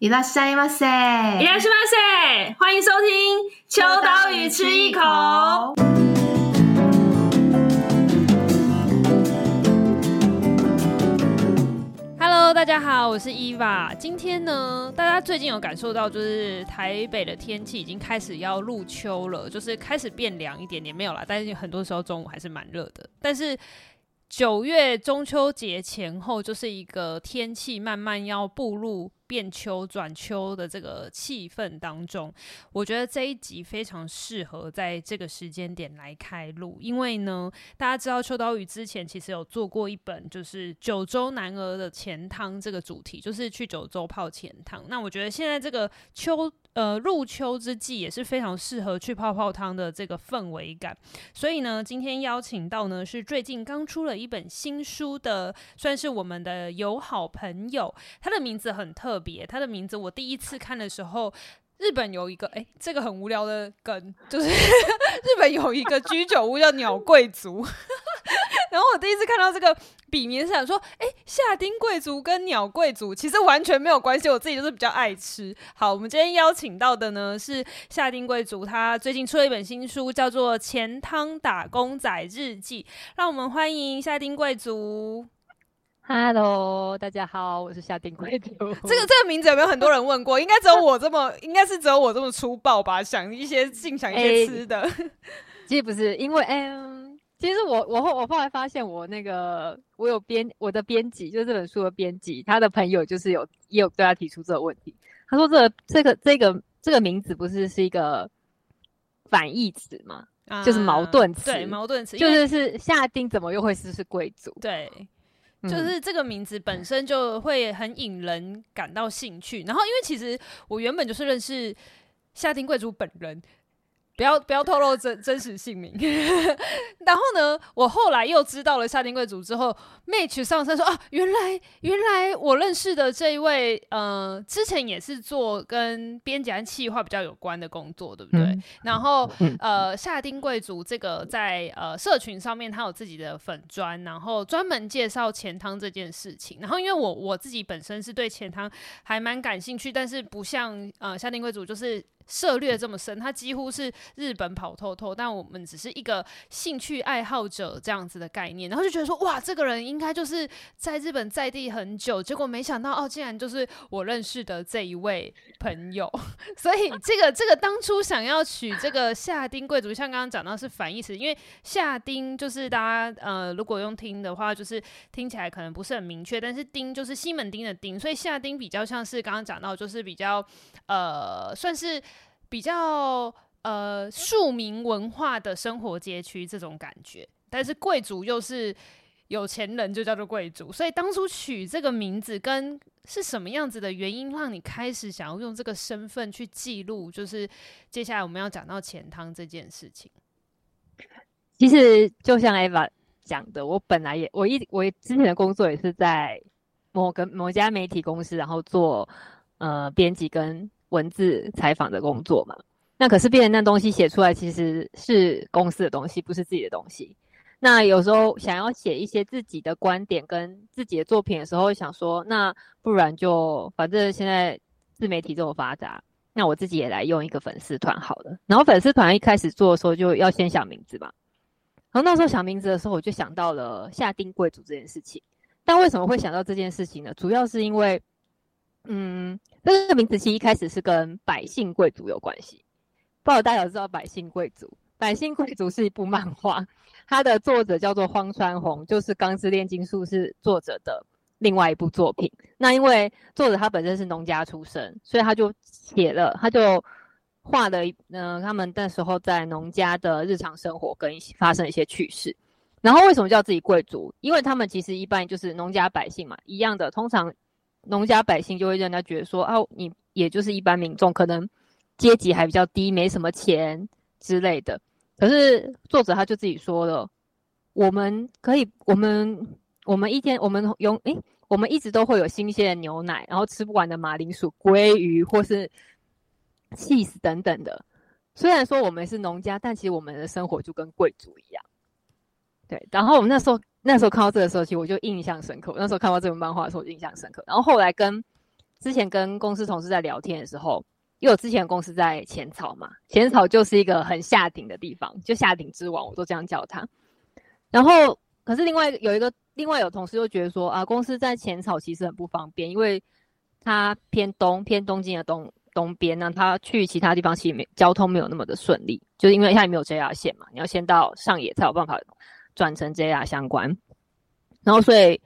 いらっしゃいませ，いらっしゃいませ，欢迎收听秋刀鱼吃一口。Hello，大家好，我是伊娃。今天呢，大家最近有感受到，就是台北的天气已经开始要入秋了，就是开始变凉一点点，没有啦，但是很多时候中午还是蛮热的，但是。九月中秋节前后，就是一个天气慢慢要步入 变秋转秋的这个气氛当中。我觉得这一集非常适合在这个时间点来开录，因为呢，大家知道秋刀鱼之前其实有做过一本，就是九州男儿的钱汤这个主题，就是去九州泡钱汤。那我觉得现在这个秋。呃，入秋之际也是非常适合去泡泡汤的这个氛围感，所以呢，今天邀请到呢是最近刚出了一本新书的，算是我们的友好朋友，他的名字很特别，他的名字我第一次看的时候。日本有一个哎，这个很无聊的梗，就是 日本有一个居酒屋叫鸟贵族，然后我第一次看到这个笔名，是想说，哎，夏丁贵族跟鸟贵族其实完全没有关系，我自己就是比较爱吃。好，我们今天邀请到的呢是夏丁贵族，他最近出了一本新书，叫做《钱汤打工仔日记》，让我们欢迎夏丁贵族。Hello，大家好，我是夏丁贵族。这个这个名字有没有很多人问过？应该只有我这么，应该是只有我这么粗暴吧？想一些，净想一些吃的。欸、其实不是，因为嗯，其实我我后我后来发现，我那个我有编我的编辑，就是这本书的编辑，他的朋友就是有也有对他提出这个问题。他说、这个：“这个这个这个这个名字不是是一个反义词吗？啊、就是矛盾词，对，矛盾词，就是是夏丁怎么又会是是贵族？对。”就是这个名字本身就会很引人感到兴趣，然后因为其实我原本就是认识夏丁贵族本人。不要不要透露真真实姓名。然后呢，我后来又知道了夏丁贵族之后，match 上身说啊，原来原来我认识的这一位，呃，之前也是做跟编辑和企划比较有关的工作，对不对？嗯、然后呃，夏丁贵族这个在呃社群上面，他有自己的粉砖，然后专门介绍钱汤这件事情。然后因为我我自己本身是对钱汤还蛮感兴趣，但是不像呃夏丁贵族就是。涉猎这么深，他几乎是日本跑透透，但我们只是一个兴趣爱好者这样子的概念，然后就觉得说，哇，这个人应该就是在日本在地很久，结果没想到哦，竟然就是我认识的这一位朋友，所以这个这个当初想要取这个下町贵族，像刚刚讲到是反义词，因为下町就是大家呃如果用听的话，就是听起来可能不是很明确，但是町就是西门町的町，所以下町比较像是刚刚讲到就是比较呃算是。比较呃庶民文化的生活街区这种感觉，但是贵族又是有钱人，就叫做贵族。所以当初取这个名字，跟是什么样子的原因，让你开始想要用这个身份去记录？就是接下来我们要讲到钱汤这件事情。其实就像 Eva 讲的，我本来也我一我之前的工作也是在某个某家媒体公司，然后做呃编辑跟。文字采访的工作嘛，那可是别人那东西写出来其实是公司的东西，不是自己的东西。那有时候想要写一些自己的观点跟自己的作品的时候，想说那不然就反正现在自媒体这么发达，那我自己也来用一个粉丝团好了。然后粉丝团一开始做的时候就要先想名字嘛。然后那时候想名字的时候，我就想到了下定贵族这件事情。但为什么会想到这件事情呢？主要是因为。嗯，这个名字其实一开始是跟百姓贵族有关系。不知道大家有知道百姓贵族？百姓贵族是一部漫画，它的作者叫做荒川弘，就是《钢之炼金术士》作者的另外一部作品。那因为作者他本身是农家出身，所以他就写了，他就画了，嗯、他们那时候在农家的日常生活跟发生一些趣事。然后为什么叫自己贵族？因为他们其实一般就是农家百姓嘛，一样的，通常。农家百姓就会让人家觉得说啊，你也就是一般民众，可能阶级还比较低，没什么钱之类的。可是作者他就自己说了，我们可以，我们我们一天，我们用诶，我们一直都会有新鲜的牛奶，然后吃不完的马铃薯、鲑鱼或是 cheese 等等的。虽然说我们是农家，但其实我们的生活就跟贵族一样。对，然后我们那时候。那时候看到这个时候，其实我就印象深刻。那时候看到这本漫画的时候，印象深刻。然后后来跟之前跟公司同事在聊天的时候，因为我之前公司在浅草嘛，浅草就是一个很下町的地方，就下町之王，我都这样叫它。然后，可是另外有一个，另外有同事又觉得说啊，公司在浅草其实很不方便，因为它偏东，偏东京的东东边呢，他去其他地方其实没交通没有那么的顺利，就是因为它也没有 JR 线嘛，你要先到上野才有办法转成 JR 相关。然后，所以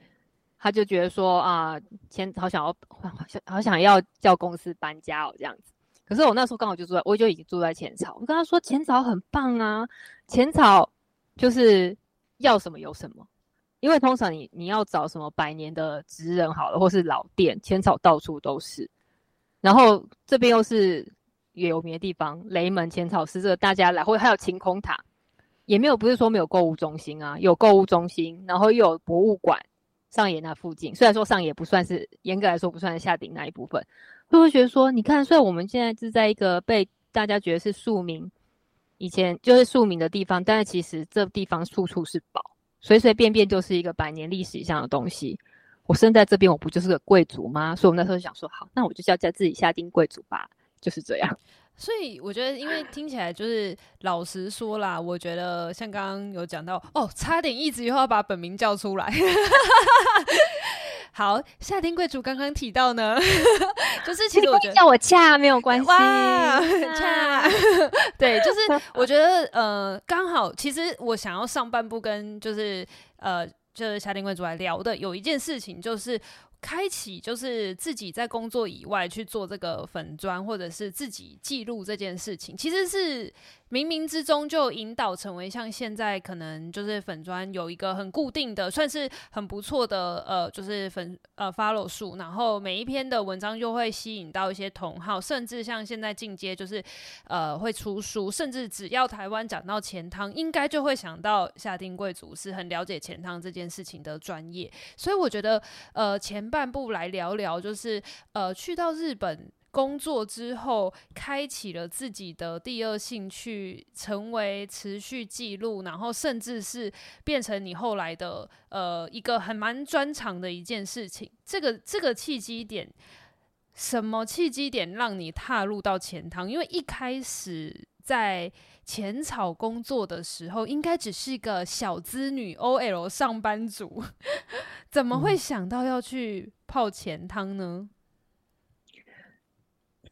他就觉得说啊，浅好想要，好想好想要叫公司搬家哦，这样子。可是我那时候刚好就住在，我就已经住在浅草。我跟他说，浅草很棒啊，浅草就是要什么有什么。因为通常你你要找什么百年的职人好了，或是老店，浅草到处都是。然后这边又是有名的地方，雷门浅草是，这个大家来，或还有晴空塔，也没有不是说没有购物中心啊，有购物中心，然后又有博物馆，上野那附近。虽然说上野不算是严格来说不算是下町那一部分，会不会觉得说，你看，虽然我们现在是在一个被大家觉得是庶民，以前就是庶民的地方，但是其实这地方处处是宝。随随便便就是一个百年历史以上的东西。我生在这边，我不就是个贵族吗？所以我那时候就想说，好，那我就叫叫自己下町贵族吧，就是这样。所以我觉得，因为听起来就是老实说啦，我觉得像刚刚有讲到，哦，差点一直以后要把本名叫出来。好，夏天贵族刚刚提到呢，就是其实我觉得叫我恰没有关系，哇，恰，对，就是我觉得呃，刚好其实我想要上半部跟就是呃，就是夏天贵族来聊的有一件事情就是。开启就是自己在工作以外去做这个粉砖，或者是自己记录这件事情，其实是。冥冥之中就引导成为像现在可能就是粉砖有一个很固定的，算是很不错的呃，就是粉呃 follow 数，然后每一篇的文章就会吸引到一些同好，甚至像现在进阶就是呃会出书，甚至只要台湾讲到钱汤，应该就会想到下町贵族是很了解钱汤这件事情的专业，所以我觉得呃前半部来聊聊就是呃去到日本。工作之后，开启了自己的第二兴趣，成为持续记录，然后甚至是变成你后来的呃一个很蛮专长的一件事情。这个这个契机点，什么契机点让你踏入到钱塘？因为一开始在浅草工作的时候，应该只是一个小资女 OL 上班族，怎么会想到要去泡钱汤呢？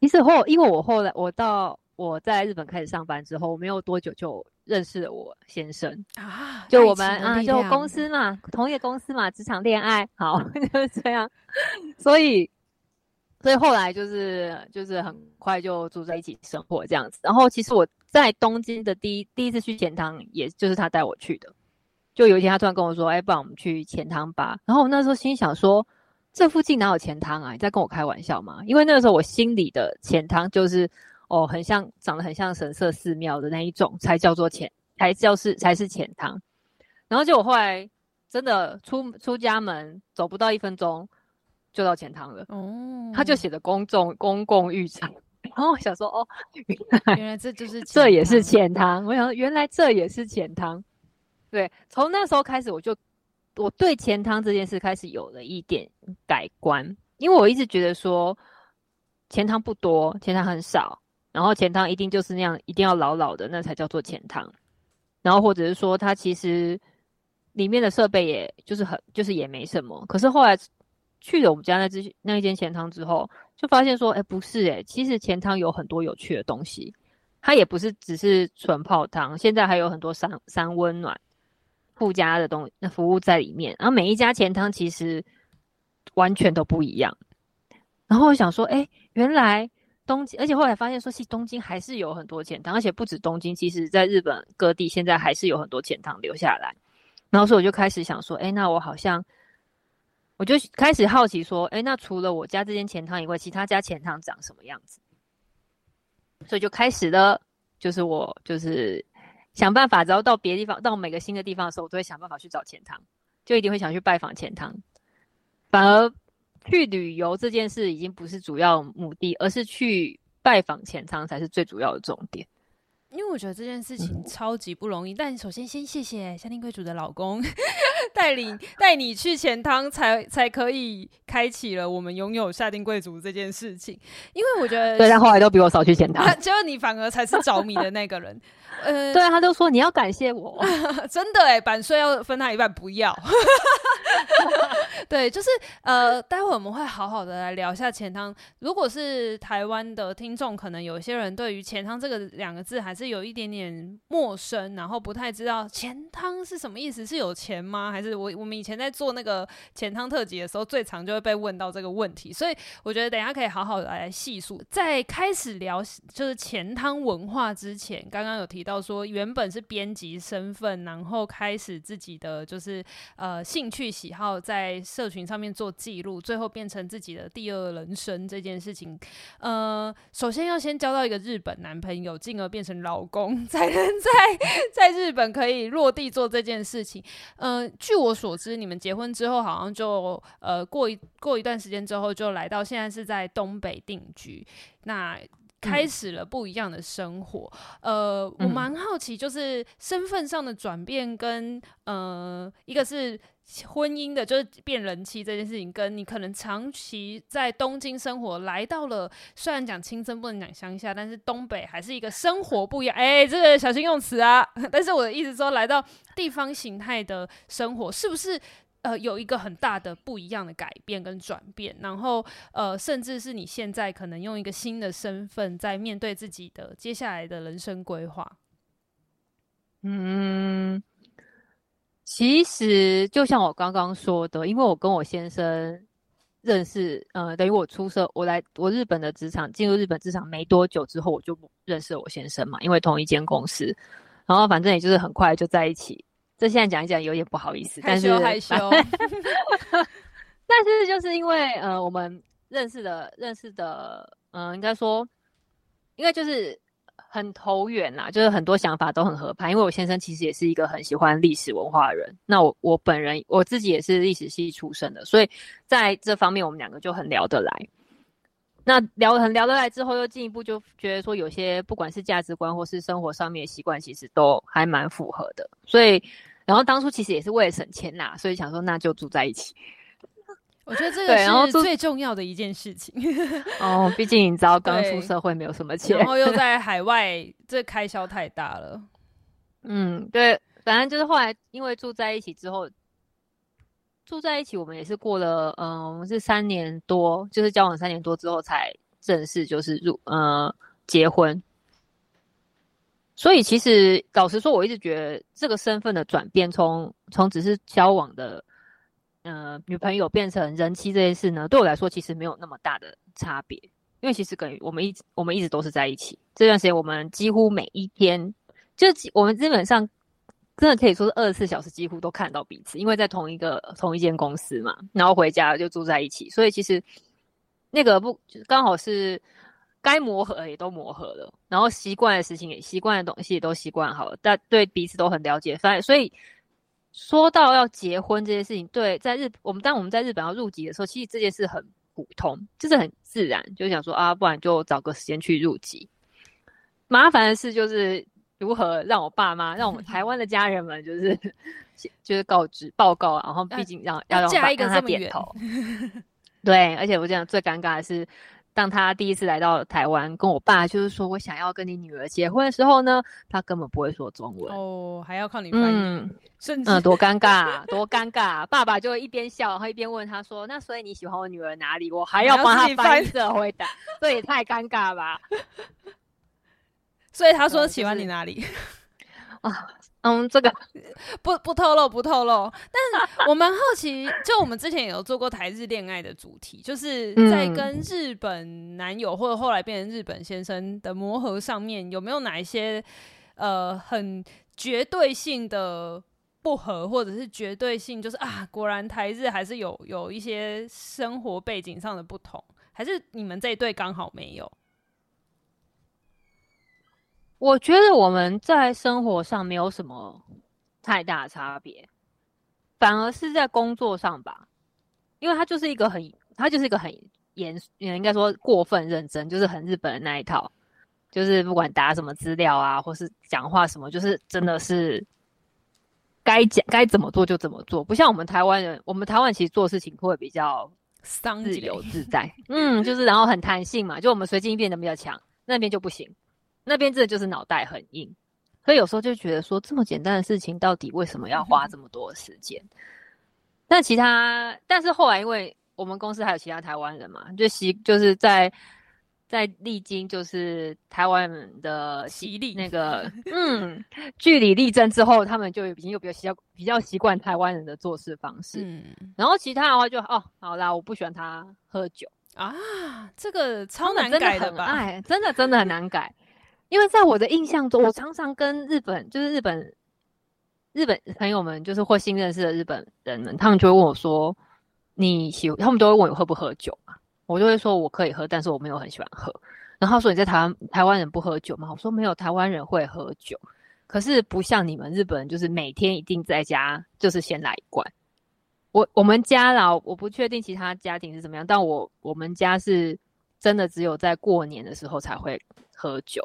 其实后，因为我后来我到我在日本开始上班之后，我没有多久就认识了我先生啊，就我们啊，就公司嘛，同一个公司嘛，职场恋爱，好 就是这样，所以所以后来就是就是很快就住在一起生活这样子。然后其实我在东京的第一第一次去钱汤，也就是他带我去的。就有一天他突然跟我说：“哎，不然我们去钱汤吧。”然后我那时候心想说。这附近哪有钱汤啊？你在跟我开玩笑吗？因为那个时候我心里的钱汤就是哦，很像长得很像神社寺庙的那一种，才叫做钱，才叫是才是钱汤。然后就我后来真的出出家门，走不到一分钟就到钱汤了。哦，他就写的公众公共浴场。然后我想说哦，原 来这就是这也是钱汤。我想说原来这也是钱汤。对，从那时候开始我就。我对钱汤这件事开始有了一点改观，因为我一直觉得说钱汤不多，钱汤很少，然后钱汤一定就是那样，一定要老老的那才叫做钱汤，然后或者是说它其实里面的设备也就是很就是也没什么，可是后来去了我们家那只那一间钱汤之后，就发现说，哎，不是哎，其实钱汤有很多有趣的东西，它也不是只是纯泡汤，现在还有很多三三温暖。附加的东西，那服务在里面，然后每一家钱汤其实完全都不一样。然后我想说，哎，原来东京，而且后来发现说，其实东京还是有很多钱汤，而且不止东京，其实在日本各地现在还是有很多钱汤留下来。然后所以我就开始想说，哎，那我好像，我就开始好奇说，哎，那除了我家这间钱汤以外，其他家钱汤长什么样子？所以就开始了，就是我就是。想办法，只要到别的地方，到每个新的地方的时候，我都会想办法去找钱汤，就一定会想去拜访钱汤。反而去旅游这件事已经不是主要目的，而是去拜访钱汤才是最主要的重点。因为我觉得这件事情超级不容易。嗯、但首先先谢谢下町贵族的老公，带领带你去钱汤，才才可以开启了我们拥有下定贵族这件事情。因为我觉得，对，但后来都比我少去钱汤，结果你反而才是着迷的那个人。呃，对，他就说你要感谢我，真的哎，版税要分他一半，不要。对，就是呃，待会我们会好好的来聊一下钱汤。如果是台湾的听众，可能有些人对于钱汤这个两个字还是有一点点陌生，然后不太知道钱汤是什么意思，是有钱吗？还还是我我们以前在做那个钱汤特辑的时候，最常就会被问到这个问题。所以我觉得等一下可以好好的来细数。在开始聊就是钱汤文化之前，刚刚有提到。说原本是编辑身份，然后开始自己的就是呃兴趣喜好，在社群上面做记录，最后变成自己的第二人生这件事情。呃，首先要先交到一个日本男朋友，进而变成老公，才能在在日本可以落地做这件事情。呃，据据我所知，你们结婚之后好像就呃过一过一段时间之后，就来到现在是在东北定居。那开始了不一样的生活，嗯、呃，我蛮好奇，就是身份上的转变跟呃，一个是婚姻的，就是变人妻这件事情，跟你可能长期在东京生活，来到了虽然讲青森不能讲乡下，但是东北还是一个生活不一样。哎，这个小心用词啊！但是我的意思说，来到地方形态的生活，是不是？呃，有一个很大的不一样的改变跟转变，然后呃，甚至是你现在可能用一个新的身份在面对自己的接下来的人生规划。嗯，其实就像我刚刚说的，因为我跟我先生认识，呃，等于我出社，我来我日本的职场，进入日本职场没多久之后，我就认识了我先生嘛，因为同一间公司，然后反正也就是很快就在一起。这现在讲一讲有点不好意思，但是害羞，害羞 但是就是因为呃，我们认识的认识的，嗯、呃，应该说，应该就是很投缘啦，就是很多想法都很合拍。因为我先生其实也是一个很喜欢历史文化的人，那我我本人我自己也是历史系出身的，所以在这方面我们两个就很聊得来。那聊很聊得来之后，又进一步就觉得说，有些不管是价值观或是生活上面的习惯，其实都还蛮符合的，所以。然后当初其实也是为了省钱呐，所以想说那就住在一起。我觉得这个是最重要的一件事情。哦，毕竟你知道刚出社会没有什么钱，然后又在 海外，这开销太大了。嗯，对，反正就是后来因为住在一起之后，住在一起我们也是过了，嗯、呃，我们是三年多，就是交往三年多之后才正式就是入呃结婚。所以其实老实说，我一直觉得这个身份的转变，从从只是交往的呃女朋友变成人妻这件事呢，对我来说其实没有那么大的差别，因为其实跟我们一直我们一直都是在一起。这段时间我们几乎每一天，就我们基本上真的可以说是二十四小时几乎都看到彼此，因为在同一个同一间公司嘛，然后回家就住在一起，所以其实那个不刚好是。该磨合的也都磨合了，然后习惯的事情也习惯的东西也都习惯好了，但对彼此都很了解。反正所以说到要结婚这件事情，对，在日我们当我们在日本要入籍的时候，其实这件事很普通，就是很自然，就想说啊，不然就找个时间去入籍。麻烦的事就是如何让我爸妈，让我们台湾的家人们，就是 就是告知报告，然后毕竟让要，要让爸让他点头。对，而且我讲最尴尬的是。当他第一次来到台湾，跟我爸就是说我想要跟你女儿结婚的时候呢，他根本不会说中文哦，还要靠你翻译，嗯，甚至嗯，多尴尬，多尴尬！爸爸就一边笑，然后一边问他说：“那所以你喜欢我女儿哪里？”我还要帮他翻译的回 答，这也太尴尬吧？所以他说喜欢你哪里？啊。嗯，这个。不不透露不透露，但是我蛮好奇，就我们之前也有做过台日恋爱的主题，就是在跟日本男友或者后来变成日本先生的磨合上面，有没有哪一些呃很绝对性的不合，或者是绝对性就是啊，果然台日还是有有一些生活背景上的不同，还是你们这一对刚好没有？我觉得我们在生活上没有什么太大的差别，反而是在工作上吧，因为他就是一个很，他就是一个很严，应该说过分认真，就是很日本的那一套，就是不管打什么资料啊，或是讲话什么，就是真的是该讲该怎么做就怎么做，不像我们台湾人，我们台湾其实做事情会比较自由自在，嗯，就是然后很弹性嘛，就我们随机应变得比较强，那边就不行，那边真的就是脑袋很硬，所以有时候就觉得说这么简单的事情，到底为什么要花这么多时间？嗯、但其他，但是后来因为我们公司还有其他台湾人嘛，就习就是在。在历经就是台湾人的洗礼，那个 嗯据理力争之后，他们就已经又比较习比较习惯台湾人的做事方式。嗯，然后其他的话就哦，好啦，我不喜欢他喝酒啊，这个超难改的吧？哎，真的真的很难改，因为在我的印象中，我常常跟日本就是日本日本朋友们，就是或新认识的日本人们，他们就会问我说：“你喜？”他们都会问我喝不喝酒嘛。我就会说我可以喝，但是我没有很喜欢喝。然后说，你在台湾，台湾人不喝酒吗？我说没有，台湾人会喝酒，可是不像你们日本人，就是每天一定在家就是先来一罐。我我们家啦，我不确定其他家庭是怎么样，但我我们家是真的只有在过年的时候才会喝酒，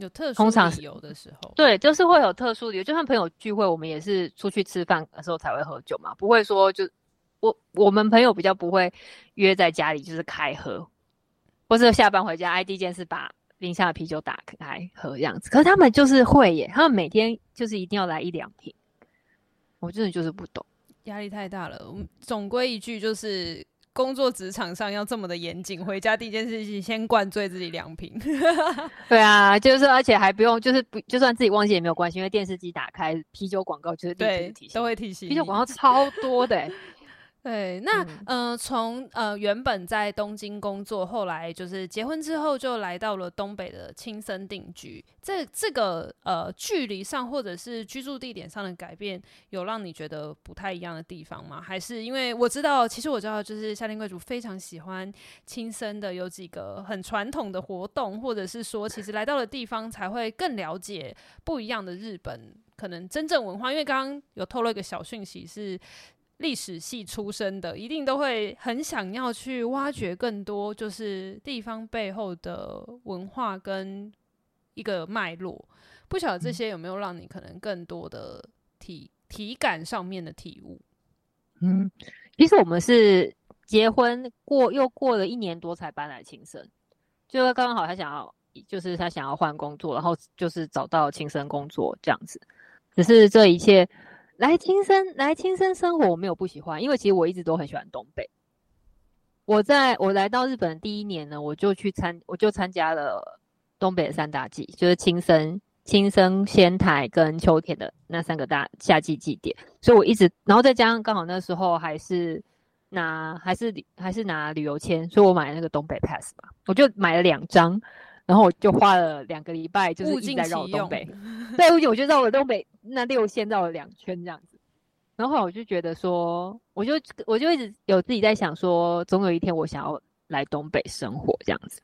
有特殊理由的时候，对，就是会有特殊理由。就算朋友聚会，我们也是出去吃饭的时候才会喝酒嘛，不会说就。我我们朋友比较不会约在家里，就是开喝，或者下班回家，哎，第一件事把冰箱的啤酒打开喝这样子。可是他们就是会耶，他们每天就是一定要来一两瓶。我真的就是不懂，压力太大了。总归一句就是，工作职场上要这么的严谨，回家第一件事情先灌醉自己两瓶。对啊，就是而且还不用，就是不就算自己忘记也没有关系，因为电视机打开啤酒广告就是对都会提醒，啤酒广告超多的。对，那、嗯、呃，从呃原本在东京工作，后来就是结婚之后就来到了东北的亲身定居。这这个呃距离上或者是居住地点上的改变，有让你觉得不太一样的地方吗？还是因为我知道，其实我知道，就是夏天贵族非常喜欢亲生的有几个很传统的活动，或者是说，其实来到了地方才会更了解不一样的日本可能真正文化。因为刚刚有透露一个小讯息是。历史系出身的，一定都会很想要去挖掘更多，就是地方背后的文化跟一个脉络。不晓得这些有没有让你可能更多的体体感上面的体悟？嗯，其实我们是结婚过又过了一年多才搬来青森，就刚刚好他想要，就是他想要换工作，然后就是找到青森工作这样子。只是这一切。来青森，来青森生活，我没有不喜欢，因为其实我一直都很喜欢东北。我在我来到日本第一年呢，我就去参，我就参加了东北的三大祭，就是青森、青森、仙台跟秋天的那三个大夏季祭典。所以我一直，然后再加上刚好那时候还是拿还是还是拿旅游签，所以我买了那个东北 pass 嘛，我就买了两张。然后我就花了两个礼拜，就是一直在绕东北。对，我就绕了东北那六线绕了两圈这样子。然后我就觉得说，我就我就一直有自己在想说，总有一天我想要来东北生活这样子。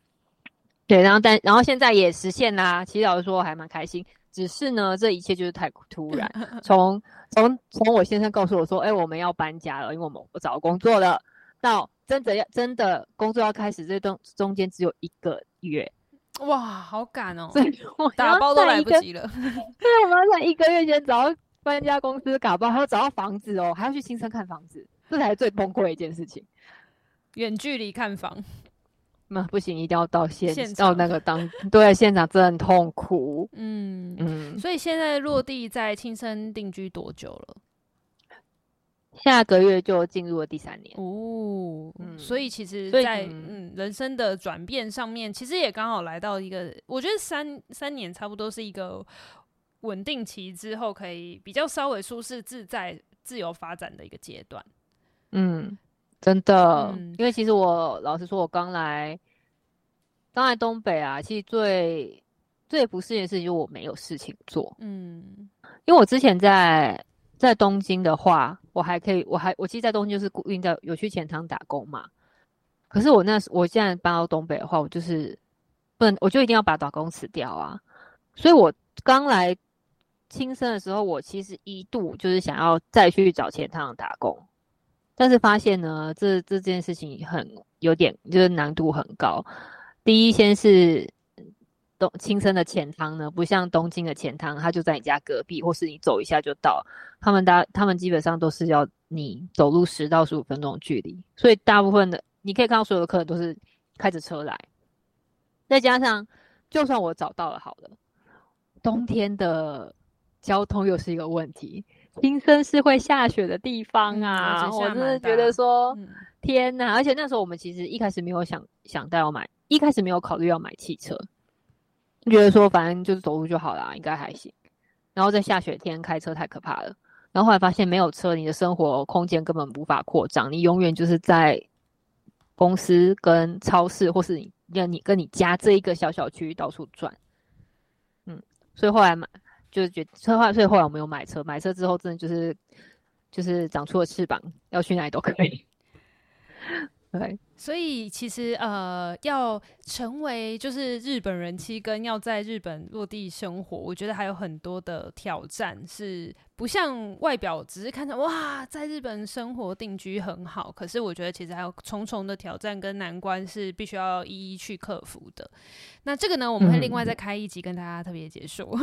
对，然后但然后现在也实现啦。其实老实说，还蛮开心。只是呢，这一切就是太突然。从从从我先生告诉我说，哎，我们要搬家了，因为我们我找工作了，到真的要真的工作要开始，这中中间只有一个月。哇，好赶哦！对，打包都来不及了。对，我们要在一个月前找到搬家公司打包，还要找到房子哦，还要去青森看房子，这才是最崩溃的一件事情。远距离看房，那不行，一定要到现，到那个当对现场，真的很痛苦。嗯嗯，所以现在落地在青森定居多久了？下个月就进入了第三年哦，嗯，所以其实在，在嗯，嗯人生的转变上面，其实也刚好来到一个，我觉得三三年差不多是一个稳定期之后，可以比较稍微舒适自在、自由发展的一个阶段。嗯，真的，嗯，因为其实我老实说，我刚来刚来东北啊，其实最最不适应的事情就是我没有事情做。嗯，因为我之前在。在东京的话，我还可以，我还我其实，在东京就是固定在有去钱塘打工嘛。可是我那时，我现在搬到东北的话，我就是不能，我就一定要把打工辞掉啊。所以我刚来青森的时候，我其实一度就是想要再去找钱塘打工，但是发现呢，这这件事情很有点就是难度很高。第一，先是东青森的钱汤呢，不像东京的钱汤，它就在你家隔壁，或是你走一下就到。他们大他们基本上都是要你走路十到十五分钟的距离，所以大部分的你可以看到所有的客人都是开着车来。再加上，就算我找到了好了，冬天的交通又是一个问题。青森是会下雪的地方啊，嗯、我真的觉得说，嗯、天哪！而且那时候我们其实一开始没有想想到要买，一开始没有考虑要买汽车。觉得说反正就是走路就好啦，应该还行。然后在下雪天开车太可怕了。然后后来发现没有车，你的生活空间根本无法扩张，你永远就是在公司跟超市，或是你跟你跟你家这一个小小区到处转。嗯，所以后来买就是觉得车坏，所以后来我没有买车。买车之后真的就是就是长出了翅膀，要去哪里都可以。对。所以其实呃，要成为就是日本人妻，跟要在日本落地生活，我觉得还有很多的挑战，是不像外表只是看着哇，在日本生活定居很好。可是我觉得其实还有重重的挑战跟难关是必须要一一去克服的。那这个呢，我们会另外再开一集跟大家特别解说。嗯、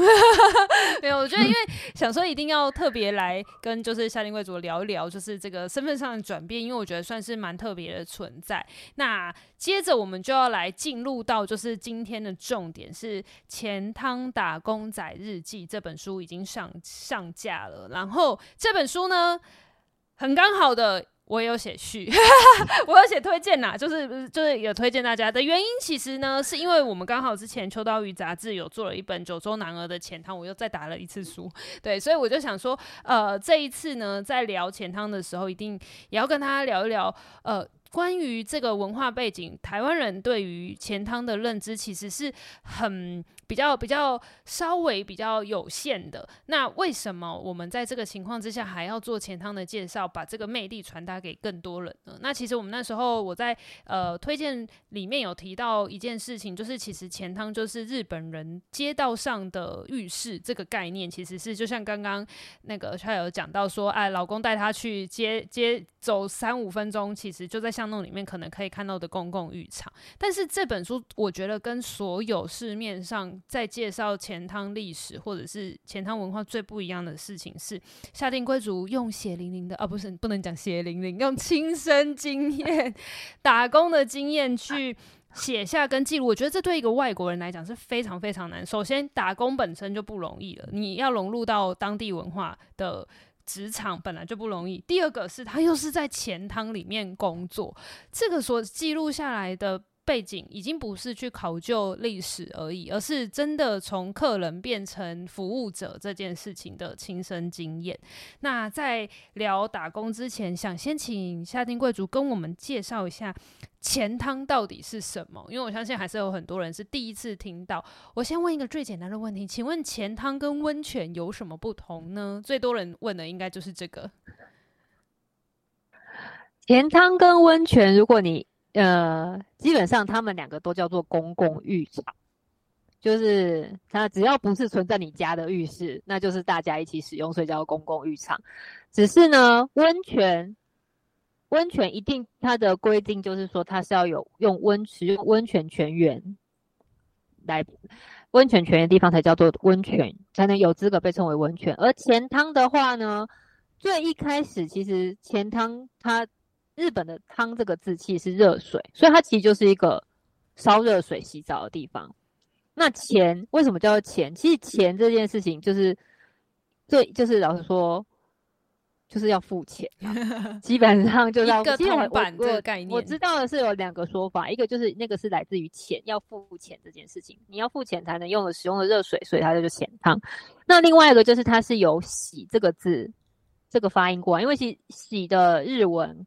没有，我觉得因为 想说一定要特别来跟就是夏令贵族聊一聊，就是这个身份上的转变，因为我觉得算是蛮特别的存在。那接着我们就要来进入到，就是今天的重点是《钱汤打工仔日记》这本书已经上上架了，然后这本书呢，很刚好的我也有写序，我有写推荐呐，就是就是有推荐大家的原因，其实呢是因为我们刚好之前秋刀鱼杂志有做了一本九州男儿的钱汤，我又再打了一次书，对，所以我就想说，呃，这一次呢在聊钱汤的时候，一定也要跟大家聊一聊，呃。关于这个文化背景，台湾人对于钱汤的认知其实是很比较比较稍微比较有限的。那为什么我们在这个情况之下还要做钱汤的介绍，把这个魅力传达给更多人呢？那其实我们那时候我在呃推荐里面有提到一件事情，就是其实钱汤就是日本人街道上的浴室这个概念，其实是就像刚刚那个他有讲到说，哎，老公带他去街街走三五分钟，其实就在巷弄里面可能可以看到的公共浴场。但是这本书我觉得跟所有市面上在介绍钱汤历史或者是钱汤文化最不一样的事情是，夏定贵族用血淋淋的啊，不是不能讲血淋淋，用亲身经验、打工的经验去写下跟记录。我觉得这对一个外国人来讲是非常非常难。首先，打工本身就不容易了，你要融入到当地文化的职场本来就不容易。第二个是他又是在钱汤里面工作，这个所记录下来的。背景已经不是去考究历史而已，而是真的从客人变成服务者这件事情的亲身经验。那在聊打工之前，想先请夏丁贵族跟我们介绍一下钱汤到底是什么？因为我相信还是有很多人是第一次听到。我先问一个最简单的问题，请问钱汤跟温泉有什么不同呢？最多人问的应该就是这个。钱汤跟温泉，如果你呃，基本上他们两个都叫做公共浴场，就是它只要不是存在你家的浴室，那就是大家一起使用，所以叫公共浴场。只是呢，温泉，温泉一定它的规定就是说，它是要有用温使用温泉泉源来温泉泉源的地方才叫做温泉，才能有资格被称为温泉。而钱汤的话呢，最一开始其实钱汤它。日本的汤这个字其实是热水，所以它其实就是一个烧热水洗澡的地方。那钱为什么叫做钱？其实钱这件事情就是，对，就是老实说，就是要付钱。基本上就是要一个铜板这个概念。我知道的是有两个说法，一个就是那个是来自于钱，要付钱这件事情，你要付钱才能用的使用的热水，所以它就是钱汤。那另外一个就是它是有洗这个字这个发音过来，因为其实洗的日文。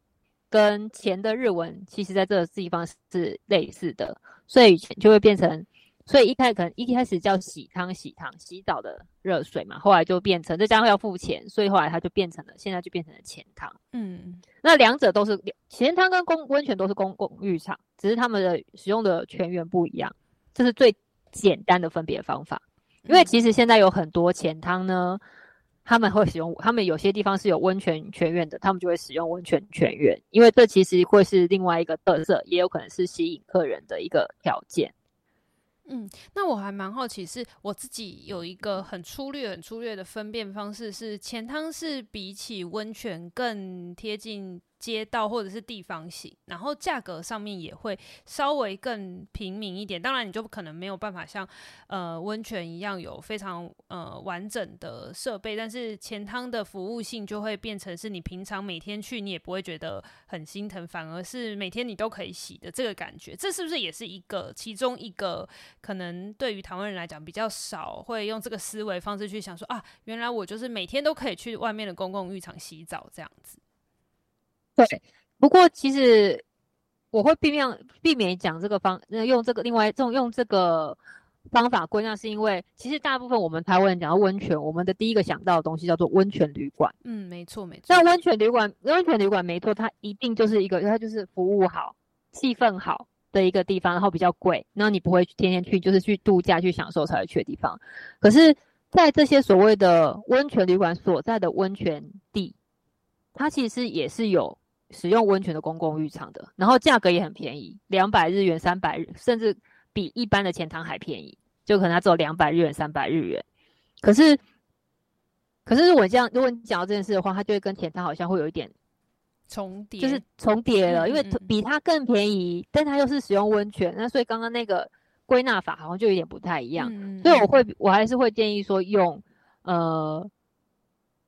跟钱的日文，其实在这个地方是类似的，所以钱就会变成，所以一开始可能一开始叫洗汤、洗汤、洗澡的热水嘛，后来就变成这家要付钱，所以后来它就变成了，现在就变成了钱汤。嗯，那两者都是钱汤跟公温泉都是公共浴场，只是他们的使用的泉源不一样，这是最简单的分别方法。因为其实现在有很多钱汤呢。他们会使用，他们有些地方是有温泉泉源的，他们就会使用温泉泉源，因为这其实会是另外一个特色，也有可能是吸引客人的一个条件。嗯，那我还蛮好奇，是我自己有一个很粗略、很粗略的分辨方式，是钱汤是比起温泉更贴近街道或者是地方型，然后价格上面也会稍微更平民一点。当然，你就可能没有办法像呃温泉一样有非常呃完整的设备，但是钱汤的服务性就会变成是你平常每天去你也不会觉得很心疼，反而是每天你都可以洗的这个感觉。这是不是也是一个其中一个可能对于台湾人来讲比较少会用这个思维方式去想说啊，原来我就是每天都可以去外面的公共浴场洗澡这样子。对，不过其实我会避免避免讲这个方，用这个另外这种用这个方法归纳，是因为其实大部分我们台湾人讲到温泉，我们的第一个想到的东西叫做温泉旅馆。嗯，没错没错。那温泉旅馆，温泉旅馆没错，它一定就是一个，它就是服务好、气氛好的一个地方，然后比较贵，然后你不会天天去，就是去度假去享受才会去的地方。可是，在这些所谓的温泉旅馆所在的温泉地，它其实也是有。使用温泉的公共浴场的，然后价格也很便宜，两百日元、三百日，甚至比一般的钱汤还便宜，就可能它只有两百日元、三百日元。可是，可是如果这样，如果你讲到这件事的话，它就会跟钱汤好像会有一点重叠，就是重叠了，嗯嗯嗯，因为比它更便宜，但它又是使用温泉，那所以刚刚那个归纳法好像就有点不太一样。所以我会，我还是会建议说用，呃。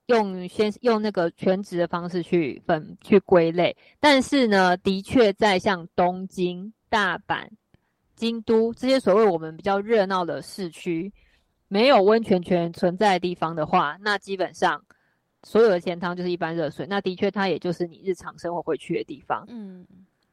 用先用那个全职的方式去分去归类，但是呢，的确在像东京、大阪、京都这些所谓我们比较热闹的市区，没有温泉泉存在的地方的话，那基本上所有的钱汤就是一般热水。那的确，它也就是你日常生活会去的地方。嗯。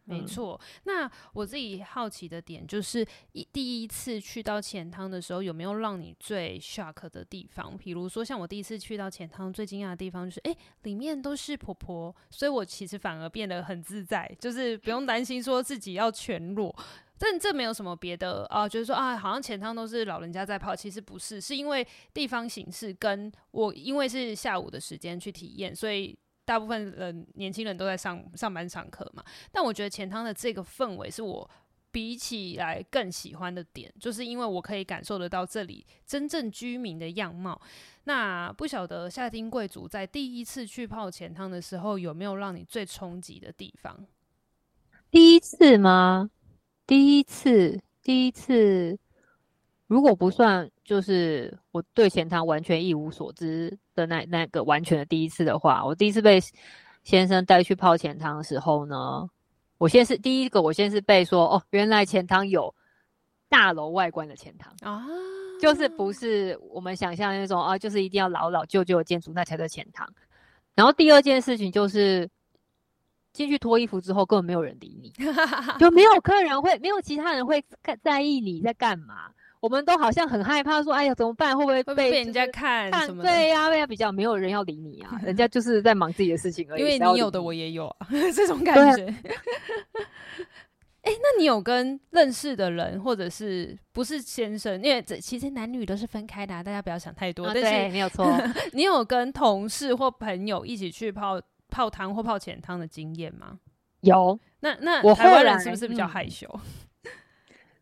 没错，那我自己好奇的点就是，一第一次去到钱汤的时候，有没有让你最 shock 的地方？比如说，像我第一次去到钱汤，最惊讶的地方就是，诶，里面都是婆婆，所以我其实反而变得很自在，就是不用担心说自己要全裸。但这没有什么别的啊，就是说啊，好像前汤都是老人家在泡，其实不是，是因为地方形式跟我因为是下午的时间去体验，所以。大部分人年轻人都在上上班上课嘛，但我觉得钱汤的这个氛围是我比起来更喜欢的点，就是因为我可以感受得到这里真正居民的样貌。那不晓得夏丁贵族在第一次去泡钱汤的时候，有没有让你最冲击的地方？第一次吗？第一次，第一次。如果不算，就是我对钱塘完全一无所知的那那个完全的第一次的话，我第一次被先生带去泡钱塘的时候呢，我先是第一个，我先是被说哦，原来钱塘有大楼外观的钱塘啊，就是不是我们想象那种啊，就是一定要老老旧旧的建筑那才叫钱塘。然后第二件事情就是进去脱衣服之后，根本没有人理你，就没有客人会，没有其他人会在意你在干嘛。我们都好像很害怕，说：“哎呀，怎么办？会不会被，人家看？看对呀、啊，对呀，比较没有人要理你啊，人家就是在忙自己的事情而已。因为你有的，我也有啊，这种感觉。哎、欸，那你有跟认识的人，或者是不是先生？因为这其实男女都是分开的、啊，大家不要想太多。啊、但是对，没有错。你有跟同事或朋友一起去泡泡汤或泡浅汤的经验吗？有。那那我台湾人是不是比较害羞？嗯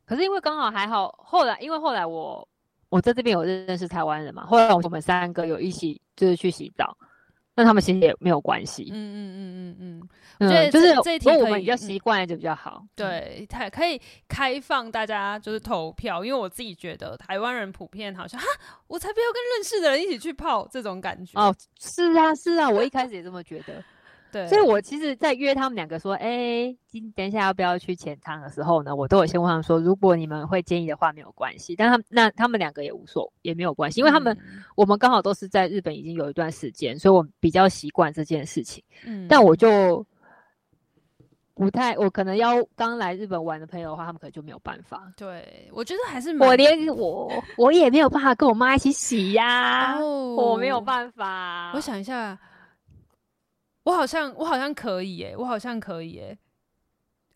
可是因为刚好还好，后来因为后来我我在这边有认识台湾人嘛，后来我们三个有一起就是去洗澡，那他们其实也没有关系。嗯嗯嗯嗯嗯，我觉得就是这一题我们比较习惯就比较好。对，他可以开放大家就是投票，因为我自己觉得台湾人普遍好像哈，我才不要跟认识的人一起去泡这种感觉。哦，是啊是啊，我一开始也这么觉得。对，所以我其实，在约他们两个说，哎、欸，今等一下要不要去浅汤的时候呢，我都有先问他们说，如果你们会建议的话，没有关系。但他们那他们两个也无所也没有关系，因为他们、嗯、我们刚好都是在日本已经有一段时间，所以我比较习惯这件事情。嗯，但我就不太，我可能要刚来日本玩的朋友的话，他们可能就没有办法。对，我觉得还是我连我我也没有办法跟我妈一起洗呀、我没有办法。我想一下。我好像我好像可以耶、欸，我好像可以耶、欸。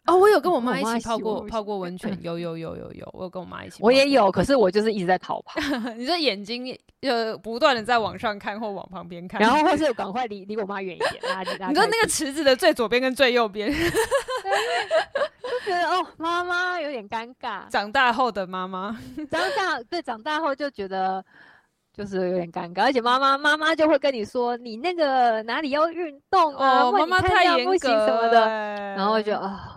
哦，我有跟我妈一起泡过泡过温泉，有有有有有，我有跟我妈一起。我也有，可是我就是一直在逃跑。你这眼睛呃不断的在往上看或往旁边看，然后或是 赶快离离我妈远一点。你说那个池子的最左边跟最右边。觉得哦，妈妈有点尴尬。长大后的妈妈，长大对长大后就觉得就是有点尴尬，而且妈妈妈妈就会跟你说，你那个哪里要运动啊？妈妈太严格什么的，然后就啊。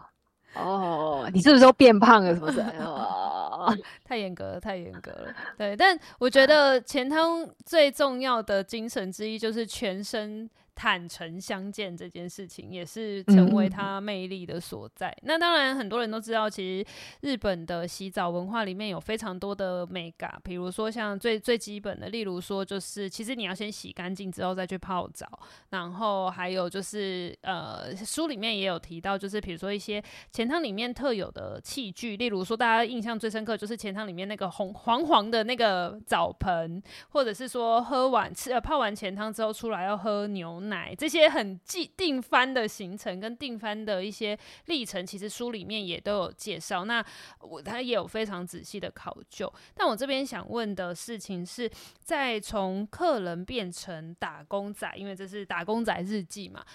哦，你是不是都变胖了？什么的？哦，太严格了，太严格了。对，但我觉得钱汤最重要的精神之一就是全身。坦诚相见这件事情也是成为他魅力的所在。嗯、那当然，很多人都知道，其实日本的洗澡文化里面有非常多的美感，比如说像最最基本的，例如说就是，其实你要先洗干净之后再去泡澡。然后还有就是，呃，书里面也有提到，就是比如说一些钱汤里面特有的器具，例如说大家印象最深刻就是钱汤里面那个红黄黄的那个澡盆，或者是说喝完吃呃泡完钱汤之后出来要喝牛奶。这些很既定番的行程跟定番的一些历程，其实书里面也都有介绍。那我他也有非常仔细的考究。但我这边想问的事情是，在从客人变成打工仔，因为这是打工仔日记嘛，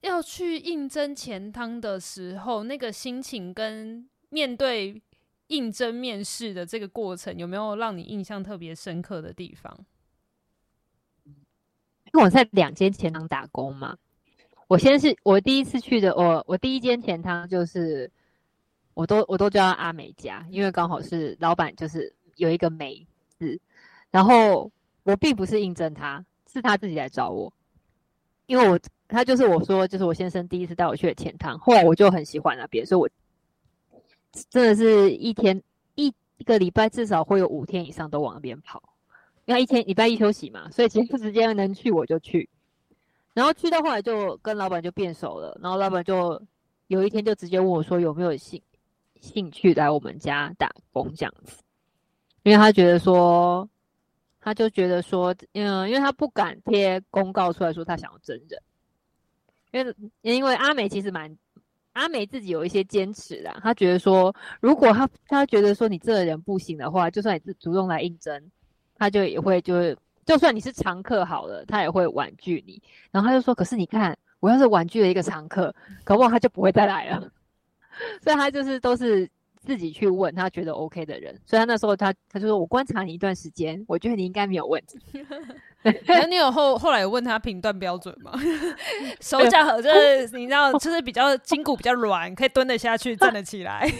要去应征钱汤的时候，那个心情跟面对应征面试的这个过程，有没有让你印象特别深刻的地方？因为我在两间钱汤打工嘛，我先是我第一次去的，我我第一间钱汤就是，我都我都叫阿美家，因为刚好是老板就是有一个美字，然后我并不是应征他，是他自己来找我，因为我他就是我说就是我先生第一次带我去的钱汤，后来我就很喜欢那边，所以我真的是一天一一个礼拜至少会有五天以上都往那边跑。因为一天礼拜一休息嘛，所以其实时间能去我就去，然后去到后来就跟老板就变熟了，然后老板就有一天就直接问我说有没有兴兴趣来我们家打工这样子，因为他觉得说，他就觉得说，嗯，因为他不敢贴公告出来说他想要真人，因为因为阿美其实蛮阿美自己有一些坚持的，他觉得说如果他他觉得说你这个人不行的话，就算你是主动来应征。他就也会，就是就算你是常客好了，他也会婉拒你。然后他就说：“可是你看，我要是婉拒了一个常客，搞不他就不会再来了。”所以他就是都是自己去问他觉得 OK 的人。所以他那时候他他就说：“我观察你一段时间，我觉得你应该没有问题。”那你有后后来问他评断标准吗？手脚好，就是你知道，就是比较筋骨比较软，可以蹲得下去，站得起来。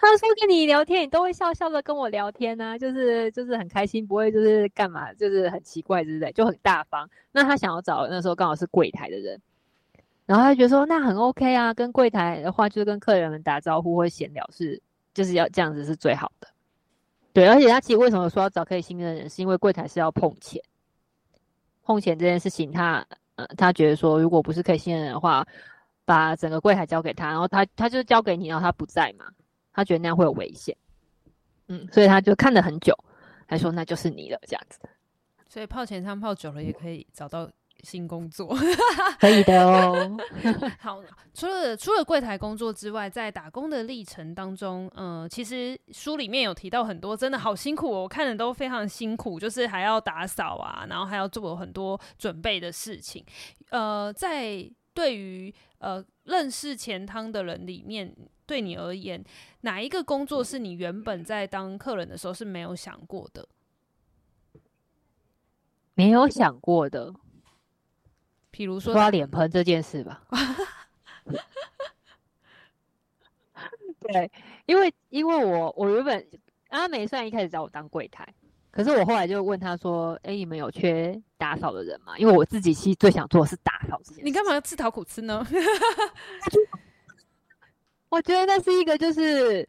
他说跟你聊天，你都会笑笑的跟我聊天呐、啊，就是就是很开心，不会就是干嘛，就是很奇怪之类，就很大方。那他想要找那时候刚好是柜台的人，然后他就觉得说那很 OK 啊，跟柜台的话就是跟客人们打招呼或闲聊是就是要这样子是最好的。对，而且他其实为什么说要找可以信任的人，是因为柜台是要碰钱，碰钱这件事情他呃他觉得说如果不是可以信任的话，把整个柜台交给他，然后他他就交给你，然后他不在嘛。他觉得那样会有危险，嗯，所以他就看了很久，他说那就是你了这样子。所以泡前汤泡久了也可以找到新工作，可以的哦。好，除了除了柜台工作之外，在打工的历程当中，嗯、呃，其实书里面有提到很多，真的好辛苦哦，我看的都非常辛苦，就是还要打扫啊，然后还要做很多准备的事情。呃，在对于呃认识钱汤的人里面。对你而言，哪一个工作是你原本在当客人的时候是没有想过的？没有想过的，比如说刷脸盆这件事吧。对，因为因为我我原本阿美虽然一开始找我当柜台，可是我后来就问他说：“哎，你们有缺打扫的人吗？”因为我自己其实最想做的是打扫这件事。你干嘛要自讨苦吃呢？我觉得那是一个，就是